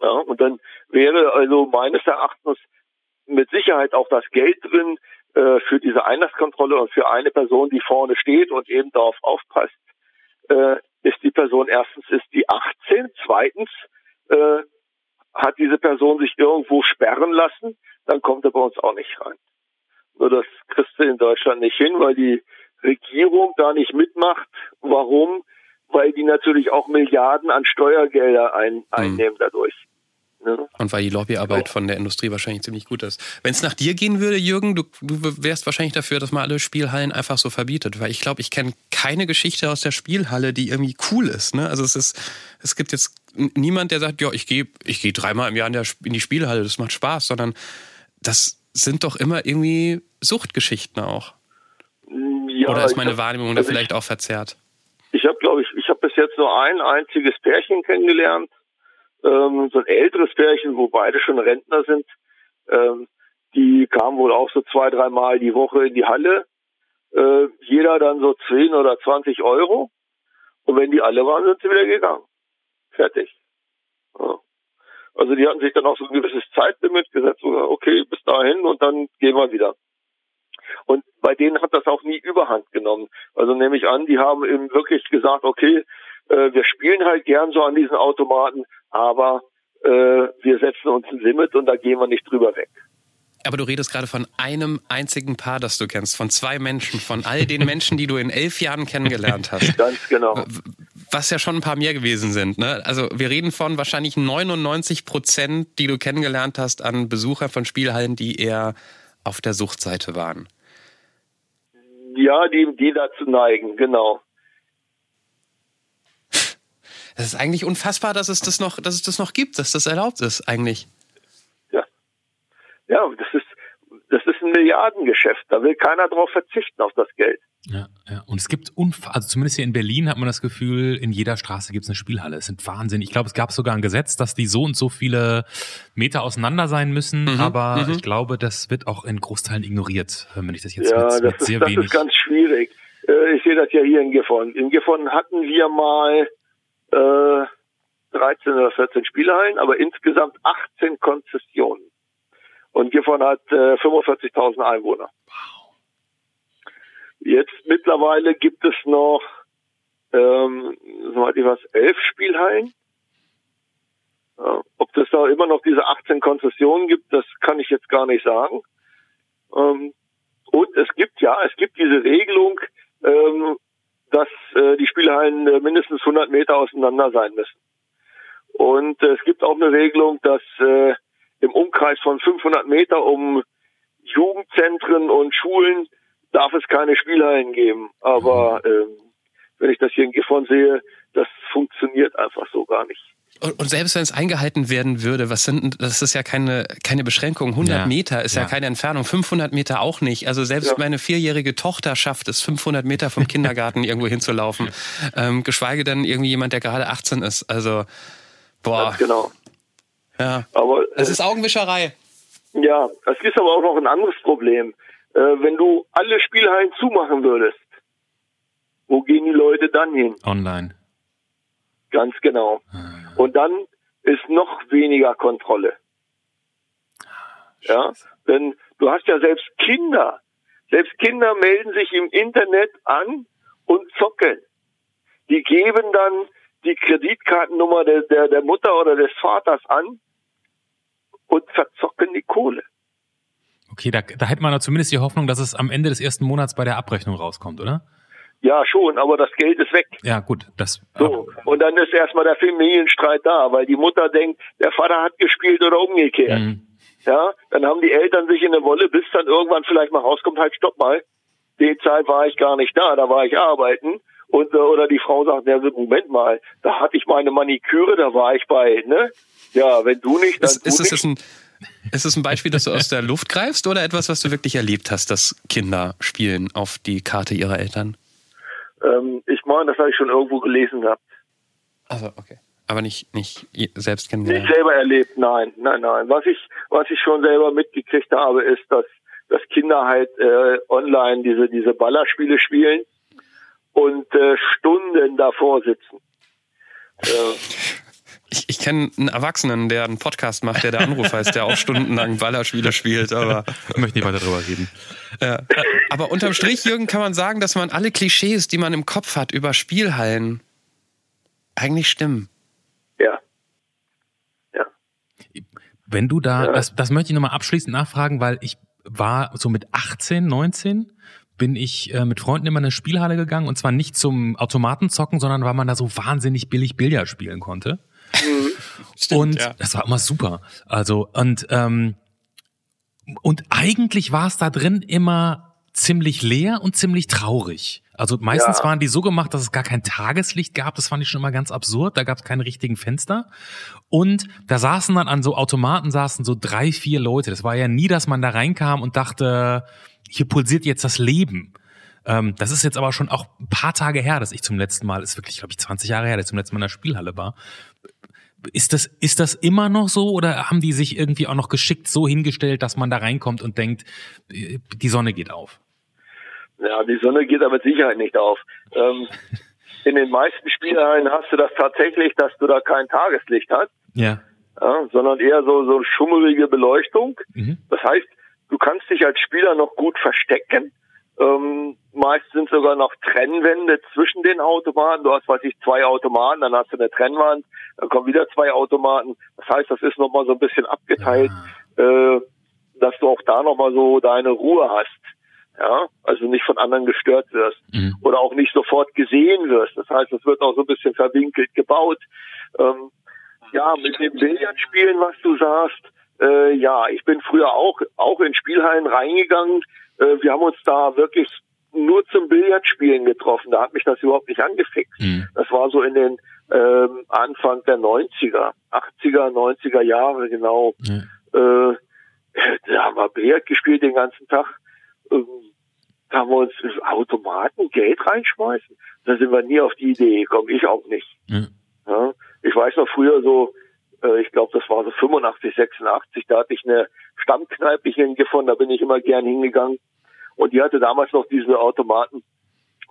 Ja, und dann wäre also meines Erachtens mit Sicherheit auch das Geld drin äh, für diese Einlasskontrolle und für eine Person, die vorne steht und eben darauf aufpasst, äh, ist die Person erstens ist die 18, zweitens äh, hat diese Person sich irgendwo sperren lassen, dann kommt er bei uns auch nicht rein. Das kriegst du in Deutschland nicht hin, weil die Regierung da nicht mitmacht. Warum? Weil die natürlich auch Milliarden an Steuergelder ein, mhm. einnehmen dadurch. Ne? Und weil die Lobbyarbeit von der Industrie wahrscheinlich ziemlich gut ist. Wenn es nach dir gehen würde, Jürgen, du, du wärst wahrscheinlich dafür, dass man alle Spielhallen einfach so verbietet. Weil ich glaube, ich kenne keine Geschichte aus der Spielhalle, die irgendwie cool ist. Ne? Also es ist, es gibt jetzt niemand, der sagt, ja, ich gehe ich geh dreimal im Jahr in, der, in die Spielhalle, das macht Spaß, sondern das sind doch immer irgendwie Suchtgeschichten auch. Ja, Oder ist meine hab, Wahrnehmung also da vielleicht ich, auch verzerrt? Ich habe, glaube ich, ich habe bis jetzt nur ein einziges Pärchen kennengelernt, ähm, so ein älteres Pärchen, wo beide schon Rentner sind. Ähm, die kamen wohl auch so zwei, dreimal die Woche in die Halle. Äh, jeder dann so 10 oder 20 Euro. Und wenn die alle waren, sind sie wieder gegangen. Fertig. Ja. Also die hatten sich dann auch so ein gewisses Zeitlimit gesetzt, okay, bis dahin und dann gehen wir wieder. Und bei denen hat das auch nie überhand genommen. Also nehme ich an, die haben eben wirklich gesagt, okay, äh, wir spielen halt gern so an diesen Automaten, aber äh, wir setzen uns ein Limit und da gehen wir nicht drüber weg. Aber du redest gerade von einem einzigen Paar, das du kennst, von zwei Menschen, von all den Menschen, die du in elf Jahren kennengelernt hast. Ganz genau. Was ja schon ein paar mehr gewesen sind. Ne? Also wir reden von wahrscheinlich 99 Prozent, die du kennengelernt hast an Besuchern von Spielhallen, die eher auf der Suchtseite waren. Ja, die, die dazu neigen, genau. Das ist eigentlich unfassbar, dass es das noch, dass es das noch gibt, dass das erlaubt ist, eigentlich. Ja. das ist, das ist ein Milliardengeschäft. Da will keiner drauf verzichten auf das Geld. Ja, ja. Und es gibt, unf also zumindest hier in Berlin hat man das Gefühl, in jeder Straße gibt es eine Spielhalle. Es sind Wahnsinn. Ich glaube, es gab sogar ein Gesetz, dass die so und so viele Meter auseinander sein müssen. Mhm, aber mhm. ich glaube, das wird auch in Großteilen ignoriert, wenn ich das jetzt ja, mit, das mit ist, sehr das wenig. Das ist ganz schwierig. Äh, ich sehe das ja hier in Gifhorn. In Gifhorn hatten wir mal äh, 13 oder 14 Spielhallen, aber insgesamt 18 Konzessionen. Und Gifhorn hat äh, 45.000 Einwohner. Wow. Jetzt mittlerweile gibt es noch, ähm, soweit ich weiß, elf Spielhallen. Ja, ob das da immer noch diese 18 Konzessionen gibt, das kann ich jetzt gar nicht sagen. Ähm, und es gibt ja, es gibt diese Regelung, ähm, dass äh, die Spielhallen äh, mindestens 100 Meter auseinander sein müssen. Und äh, es gibt auch eine Regelung, dass äh, im Umkreis von 500 Meter um Jugendzentren und Schulen darf es keine Spielhallen geben. Aber äh, wenn ich das hier in Gifhorn sehe, das funktioniert einfach so gar nicht. Und, und selbst wenn es eingehalten werden würde, was sind, das ist ja keine, keine Beschränkung. 100 ja. Meter ist ja. ja. keine Entfernung, 500 Meter auch nicht. Also selbst ja. meine vierjährige Tochter schafft es, 500 Meter vom Kindergarten irgendwo hinzulaufen. Ähm, geschweige denn irgendwie jemand, der gerade 18 ist. Also, boah. Ganz genau. Ja. Aber es ist Augenwischerei. Ja, es ist aber auch noch ein anderes Problem. Äh, wenn du alle Spielhallen zumachen würdest, wo gehen die Leute dann hin? Online. Ganz genau. Ah. Und dann ist noch weniger Kontrolle. Ja, denn du hast ja selbst Kinder. Selbst Kinder melden sich im Internet an und zocken. Die geben dann die Kreditkartennummer der, der, der Mutter oder des Vaters an und verzocken die Kohle. Okay, da, da hätte man zumindest die Hoffnung, dass es am Ende des ersten Monats bei der Abrechnung rauskommt, oder? Ja, schon, aber das Geld ist weg. Ja, gut, das. So, und dann ist erstmal der Familienstreit da, weil die Mutter denkt, der Vater hat gespielt oder umgekehrt. Mhm. Ja, dann haben die Eltern sich in der Wolle, bis dann irgendwann vielleicht mal rauskommt, halt stopp mal. Die Zeit war ich gar nicht da, da war ich arbeiten. Und, äh, oder die Frau sagt, ja, Moment mal, da hatte ich meine Maniküre, da war ich bei, ne? Ja, wenn du nicht, dann ist, du ist nicht. Es ein, ist es ein Beispiel, dass du aus der Luft greifst oder etwas, was du wirklich erlebt hast, dass Kinder spielen auf die Karte ihrer Eltern? Ähm, ich meine, das habe ich schon irgendwo gelesen gehabt. Also, okay. Aber nicht, nicht selbst kennengelernt? Nicht selber erlebt, nein, nein, nein. Was ich, was ich schon selber mitgekriegt habe, ist, dass, dass Kinder halt äh, online diese, diese Ballerspiele spielen und äh, Stunden davor sitzen. Äh, ich, ich kenne einen Erwachsenen, der einen Podcast macht, der der Anruf heißt, der auch stundenlang Ballerspiele spielt, aber. Ich möchte nicht weiter drüber reden. Äh, aber unterm Strich, Jürgen, kann man sagen, dass man alle Klischees, die man im Kopf hat über Spielhallen, eigentlich stimmen. Ja. Ja. Wenn du da, ja. das, das möchte ich nochmal abschließend nachfragen, weil ich war so mit 18, 19 bin ich äh, mit Freunden immer in eine Spielhalle gegangen und zwar nicht zum Automatenzocken, sondern weil man da so wahnsinnig billig Billard spielen konnte. Mhm. Stimmt, und ja. das war immer super. Also und ähm, und eigentlich war es da drin immer ziemlich leer und ziemlich traurig. Also meistens ja. waren die so gemacht, dass es gar kein Tageslicht gab. Das fand ich schon immer ganz absurd. Da gab es keine richtigen Fenster. Und da saßen dann an so Automaten saßen so drei, vier Leute. Das war ja nie, dass man da reinkam und dachte, hier pulsiert jetzt das Leben. Ähm, das ist jetzt aber schon auch ein paar Tage her, dass ich zum letzten Mal, ist wirklich, glaube ich, 20 Jahre her, dass ich zum letzten Mal in der Spielhalle war. Ist das, ist das immer noch so oder haben die sich irgendwie auch noch geschickt so hingestellt, dass man da reinkommt und denkt, die Sonne geht auf? Ja, die Sonne geht aber mit Sicherheit nicht auf. Ähm, in den meisten Spielhallen hast du das tatsächlich, dass du da kein Tageslicht hast. Ja. ja sondern eher so, so schummerige Beleuchtung. Mhm. Das heißt, Du kannst dich als Spieler noch gut verstecken. Ähm, meist sind sogar noch Trennwände zwischen den Automaten. Du hast, weiß ich, zwei Automaten, dann hast du eine Trennwand, dann kommen wieder zwei Automaten. Das heißt, das ist nochmal so ein bisschen abgeteilt, ja. äh, dass du auch da nochmal so deine Ruhe hast. Ja, also nicht von anderen gestört wirst mhm. oder auch nicht sofort gesehen wirst. Das heißt, es wird auch so ein bisschen verwinkelt gebaut. Ähm, ja, mit dem Billardspielen, was du sagst, äh, ja, ich bin früher auch, auch in Spielhallen reingegangen. Äh, wir haben uns da wirklich nur zum Billardspielen getroffen. Da hat mich das überhaupt nicht angefixt. Mhm. Das war so in den ähm, Anfang der 90er, 80er, 90er Jahre genau. Mhm. Äh, da haben wir Billard gespielt den ganzen Tag. Ähm, da haben wir uns Automaten Geld reinschmeißen. Da sind wir nie auf die Idee gekommen. Ich auch nicht. Ja. Ja, ich weiß noch früher so, ich glaube, das war so 85, 86, da hatte ich eine Stammkneipe hier gefunden, da bin ich immer gern hingegangen. Und die hatte damals noch diese Automaten,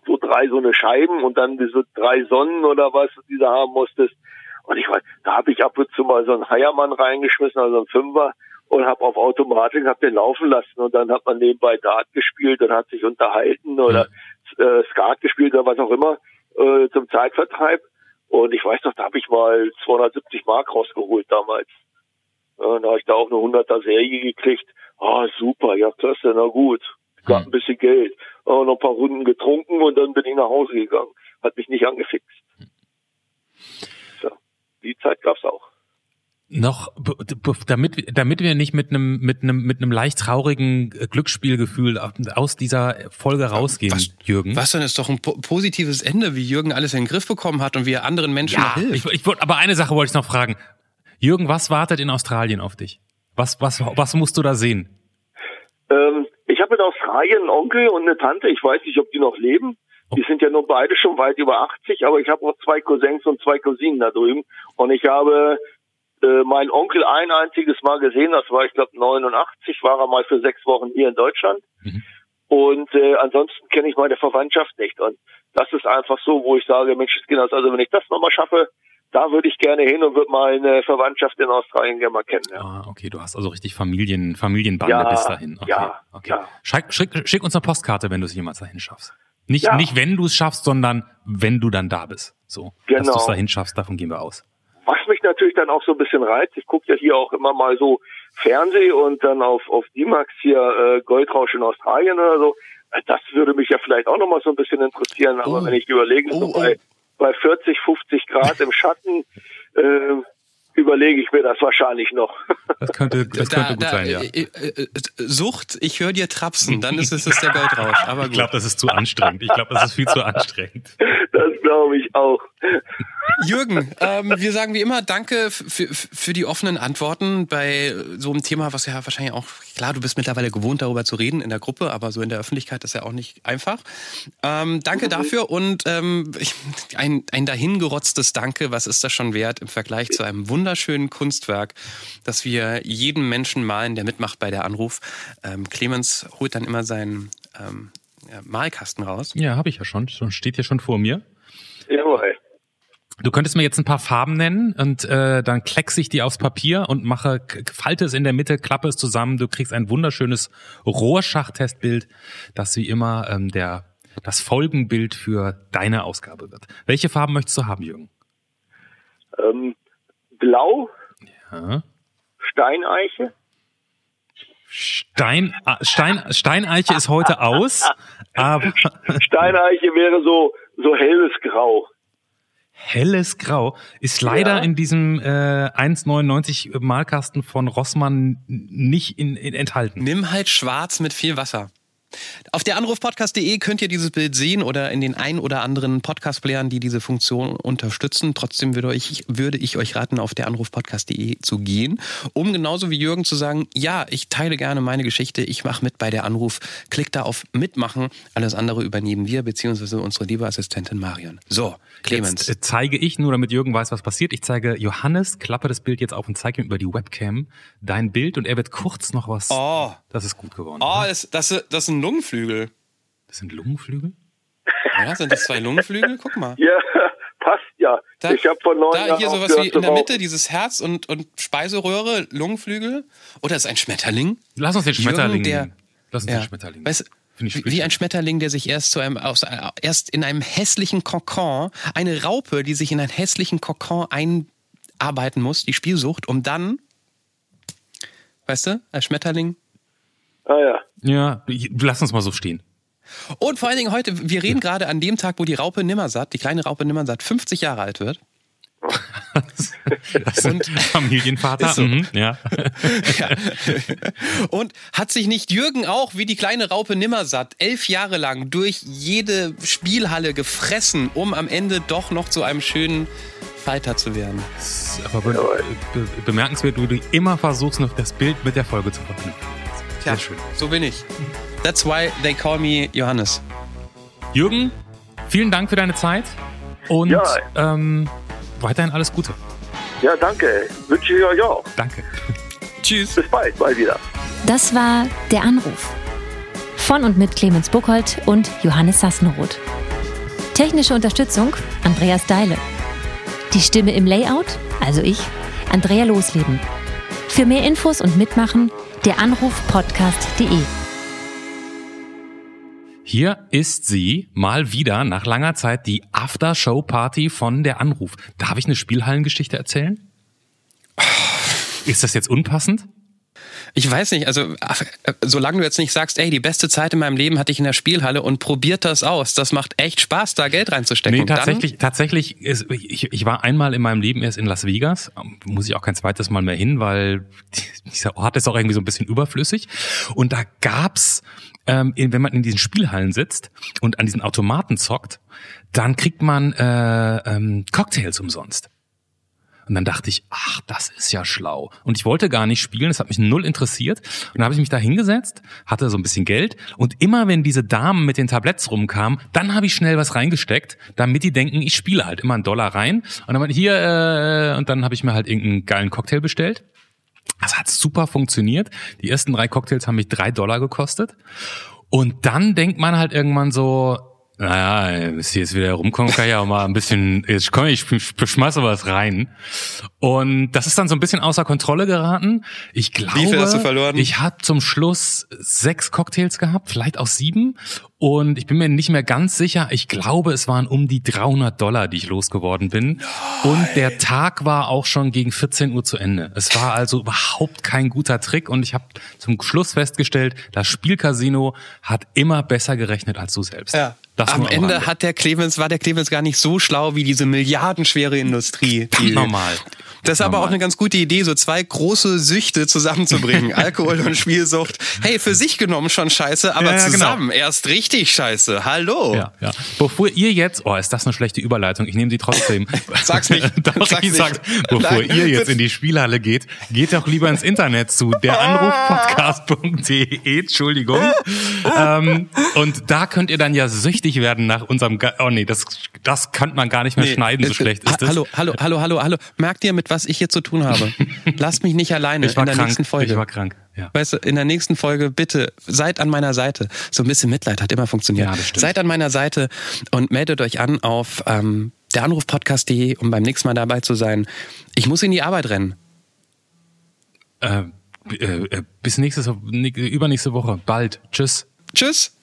so drei so eine Scheiben und dann diese drei Sonnen oder was, die du haben musstest. Und ich weiß, da habe ich ab und zu mal so einen Heiermann reingeschmissen, also einen Fünfer, und habe auf Automatik, hab den laufen lassen und dann hat man nebenbei Dart gespielt und hat sich unterhalten oder äh, Skat gespielt oder was auch immer äh, zum Zeitvertreib. Und ich weiß noch, da habe ich mal 270 Mark rausgeholt damals. Ja, da habe ich da auch eine 100er Serie gekriegt. Ah, super, ja klasse, na gut. Gab Hm. ein bisschen Geld. Ah, noch ein paar Runden getrunken und dann bin ich nach Hause gegangen. Hat mich nicht angefixt. So, die Zeit gab's auch. Noch, damit, damit wir nicht mit einem, mit einem, mit einem leicht traurigen äh, Glücksspielgefühl aus dieser Folge rausgehen, Was- Jürgen. Was denn ist doch ein po positives Ende, wie Jürgen alles in den Griff bekommen hat und wie er anderen Menschen Ja, hilft. ich, ich, wollt- aber eine Sache wollte ich noch fragen. Jürgen, was wartet in Australien auf dich? Was, was, was musst du da sehen? Ähm, ich habe in Australien einen Onkel und eine Tante. Ich weiß nicht, ob die noch leben. Die sind ja nur beide schon weit über 80, aber ich habe auch zwei Cousins und zwei Cousinen da drüben. Und ich habe äh, meinen Onkel ein einziges Mal gesehen. Das war, ich glaube, 89. War er mal für sechs Wochen hier in Deutschland. Mhm. Und äh, ansonsten kenne ich meine Verwandtschaft nicht. Und das ist einfach so, wo ich sage, Mensch, Kinders, also wenn ich das nochmal schaffe, da würde ich gerne hin und würde meine Verwandtschaft in Australien gerne mal kennenlernen. Ah, okay, du hast also richtig Familien, Familienbande Ja, bis dahin. Okay, ja, okay. ja. Schick, schick, schick uns eine Postkarte, wenn du es jemals dahin schaffst. Nicht, Ja. nicht wenn du es schaffst, sondern wenn du dann da bist. So, dass Genau. du es dahin schaffst, davon gehen wir aus. Was mich natürlich dann auch so ein bisschen reizt, ich gucke ja hier auch immer mal so Fernseh und dann auf, auf D-Max hier äh, Goldrausch in Australien oder so. Äh, Das würde mich ja vielleicht auch nochmal so ein bisschen interessieren, aber Oh. wenn ich überlege, so Oh, oh. bei, bei 40, 50 Grad im Schatten, äh, überlege ich mir das wahrscheinlich noch. Das könnte, das könnte gut sein, ja. äh, äh, Sucht, ich höre dir trapsen, dann ist es ist der Goldrausch. Aber Ich gut. glaube, das ist zu anstrengend. Ich glaube, das ist viel zu anstrengend. Das glaube ich auch. Jürgen, ähm, wir sagen wie immer Danke für, die offenen Antworten bei so einem Thema, was ja wahrscheinlich auch, klar, du bist mittlerweile gewohnt, darüber zu reden in der Gruppe, aber so in der Öffentlichkeit ist ja auch nicht einfach. Ähm, danke dafür und ähm, ein, ein dahingerotztes Danke, was ist das schon wert im Vergleich zu einem wunderschönen Kunstwerk, das wir jedem Menschen malen, der mitmacht bei der Anruf. Ähm, Clemens holt dann immer seinen ähm, ja, Malkasten raus. Ja, habe ich ja schon. Schon steht hier schon vor mir. Jawohl. Du könntest mir jetzt ein paar Farben nennen und äh, dann kleckse ich die aufs Papier und mache, falte es in der Mitte, klappe es zusammen. Du kriegst ein wunderschönes Rohrschachtestbild, das wie immer ähm, der das Folgenbild für deine Ausgabe wird. Welche Farben möchtest du haben, Jürgen? Ähm, Blau, Ja. Steineiche, Stein, ah, Stein, Steineiche ist heute aus, aber Steineiche wäre so, so helles Grau. helles Grau ist leider Ja. in diesem äh, 1,99 Malkasten von Rossmann nicht in, in enthalten. Nimm halt schwarz mit viel Wasser. Auf der Anrufpodcast.de könnt ihr dieses Bild sehen oder in den ein oder anderen Podcast-Playern, die diese Funktion unterstützen. Trotzdem würde, ich, würde ich euch raten, auf der Anrufpodcast.de zu gehen, um genauso wie Jürgen zu sagen, ja, ich teile gerne meine Geschichte, ich mache mit bei der Anruf. Klickt da auf Mitmachen. Alles andere übernehmen wir, beziehungsweise unsere liebe Assistentin Marion. So, Clemens. Jetzt äh, zeige ich nur, damit Jürgen weiß, was passiert. Ich zeige Johannes, klappe das Bild jetzt auf und zeige ihm über die Webcam dein Bild und er wird kurz noch was. Oh. Das ist gut geworden. Oh, oder? das, das, das sind Lungenflügel. Das sind Lungenflügel? Ja, sind das zwei Lungenflügel? Guck mal. Ja, passt ja. Da, ich habe vor neun da Jahren hier sowas wie in der. Mitte, dieses Herz und, und Speiseröhre, Lungenflügel. Oder ist ein Schmetterling? Lass uns den Jürgen, Schmetterling der- nehmen. Lass uns Ja. den Schmetterling Weißt, wie, wie ein Schmetterling, der sich erst zu einem aus, erst in einem hässlichen Kokon, eine Raupe, die sich in einen hässlichen Kokon einarbeiten muss, die Spielsucht, um dann, weißt du, als Schmetterling. Ah ja. Lass uns mal so stehen. Und vor allen Dingen heute, wir reden gerade an dem Tag, wo die Raupe Nimmersatt, die kleine Raupe Nimmersatt, 50 Jahre alt wird. Das sind Familienvater. So. Mhm, ja. Ja. Und hat sich nicht Jürgen auch wie die kleine Raupe Nimmersatt elf Jahre lang durch jede Spielhalle gefressen, um am Ende doch noch zu einem schönen Fighter zu werden. Das ist aber be be bemerkenswert, wie du immer versuchst, noch das Bild mit der Folge zu verknüpfen. Sehr schön. So bin ich. That's why they call me Johannes. Jürgen, vielen Dank für deine Zeit und Ja. ähm, weiterhin alles Gute. Ja, danke. Wünsche ich euch auch. Danke. Tschüss. Bis bald, mal wieder. Das war Der Anruf. Von und mit Clemens Buchholz und Johannes Sassenroth. Technische Unterstützung Andreas Deile. Die Stimme im Layout, also ich, Andrea Losleben. Für mehr Infos und Mitmachen der Anrufpodcast.de. Hier ist sie mal wieder nach langer Zeit die After-Show-Party von der Anruf. Darf ich eine Spielhallengeschichte erzählen? Ist das jetzt unpassend? Ich weiß nicht, also solange du jetzt nicht sagst, ey, die beste Zeit in meinem Leben hatte ich in der Spielhalle und probiert das aus. Das macht echt Spaß, da Geld reinzustecken. Nee, tatsächlich, tatsächlich ist, ich, ich war einmal in meinem Leben erst in Las Vegas, muss ich auch kein zweites Mal mehr hin, weil dieser Ort ist auch irgendwie so ein bisschen überflüssig. Und da gab's, ähm, wenn man in diesen Spielhallen sitzt und an diesen Automaten zockt, dann kriegt man äh, ähm, Cocktails umsonst. Und dann dachte ich, ach, das ist ja schlau. Und ich wollte gar nicht spielen, das hat mich null interessiert. Und dann habe ich mich da hingesetzt, hatte so ein bisschen Geld. Und immer wenn diese Damen mit den Tabletts rumkamen, dann habe ich schnell was reingesteckt, damit die denken, ich spiele halt immer einen Dollar rein. Und dann hier, äh, und dann habe ich mir halt irgendeinen geilen Cocktail bestellt. Das hat super funktioniert. Die ersten drei Cocktails haben mich drei Dollar gekostet. Und dann denkt man halt irgendwann so, naja, bis hier jetzt wieder rumkommen, kann ich auch mal ein bisschen, jetzt komm, ich schmeiße was rein. Und das ist dann so ein bisschen außer Kontrolle geraten. Ich glaube, viel hast du verloren? ich habe zum Schluss sechs Cocktails gehabt, vielleicht auch sieben. Und ich bin mir nicht mehr ganz sicher. Ich glaube, es waren um die 300 Dollar, die ich losgeworden bin. Und der Tag war auch schon gegen 14 Uhr zu Ende. Es war also überhaupt kein guter Trick. Und ich habe zum Schluss festgestellt, das Spielcasino hat immer besser gerechnet als du selbst. Das Am Ende hat der Clemens, war der Clemens gar nicht so schlau wie diese milliardenschwere Industrie. Die, normal. Das ist aber auch eine ganz gute Idee, so zwei große Süchte zusammenzubringen. Alkohol und Spielsucht. Hey, für sich genommen schon scheiße, aber Ja, ja, genau. zusammen erst richtig scheiße. Hallo. Ja, ja. Bevor ihr jetzt, oh, ist das eine schlechte Überleitung? Ich nehme die trotzdem. Sag's nicht. Doch, Sag's ich nicht. sag's. Bevor Nein. ihr jetzt in die Spielhalle geht, geht doch lieber ins Internet zu deranrufpodcast.de, Entschuldigung. ähm, und da könnt ihr dann ja süchtig werden nach unserem, Ge oh nee, das, das kann man gar nicht mehr Nee, schneiden, so äh, schlecht ha- ist das. Hallo, hallo, hallo, hallo, hallo. Merkt ihr, mit was ich hier zu tun habe? Lasst mich nicht alleine Ich war in der krank, nächsten Folge. ich war krank, ja. Weißt du, in der nächsten Folge bitte seid an meiner Seite. So ein bisschen Mitleid hat immer funktioniert. Ja. Seid an meiner Seite und meldet euch an auf ähm, deranrufpodcast.de, um beim nächsten Mal dabei zu sein. Ich muss in die Arbeit rennen. Äh, äh, bis nächstes, übernächste Woche. Bald. Tschüss. Tschüss.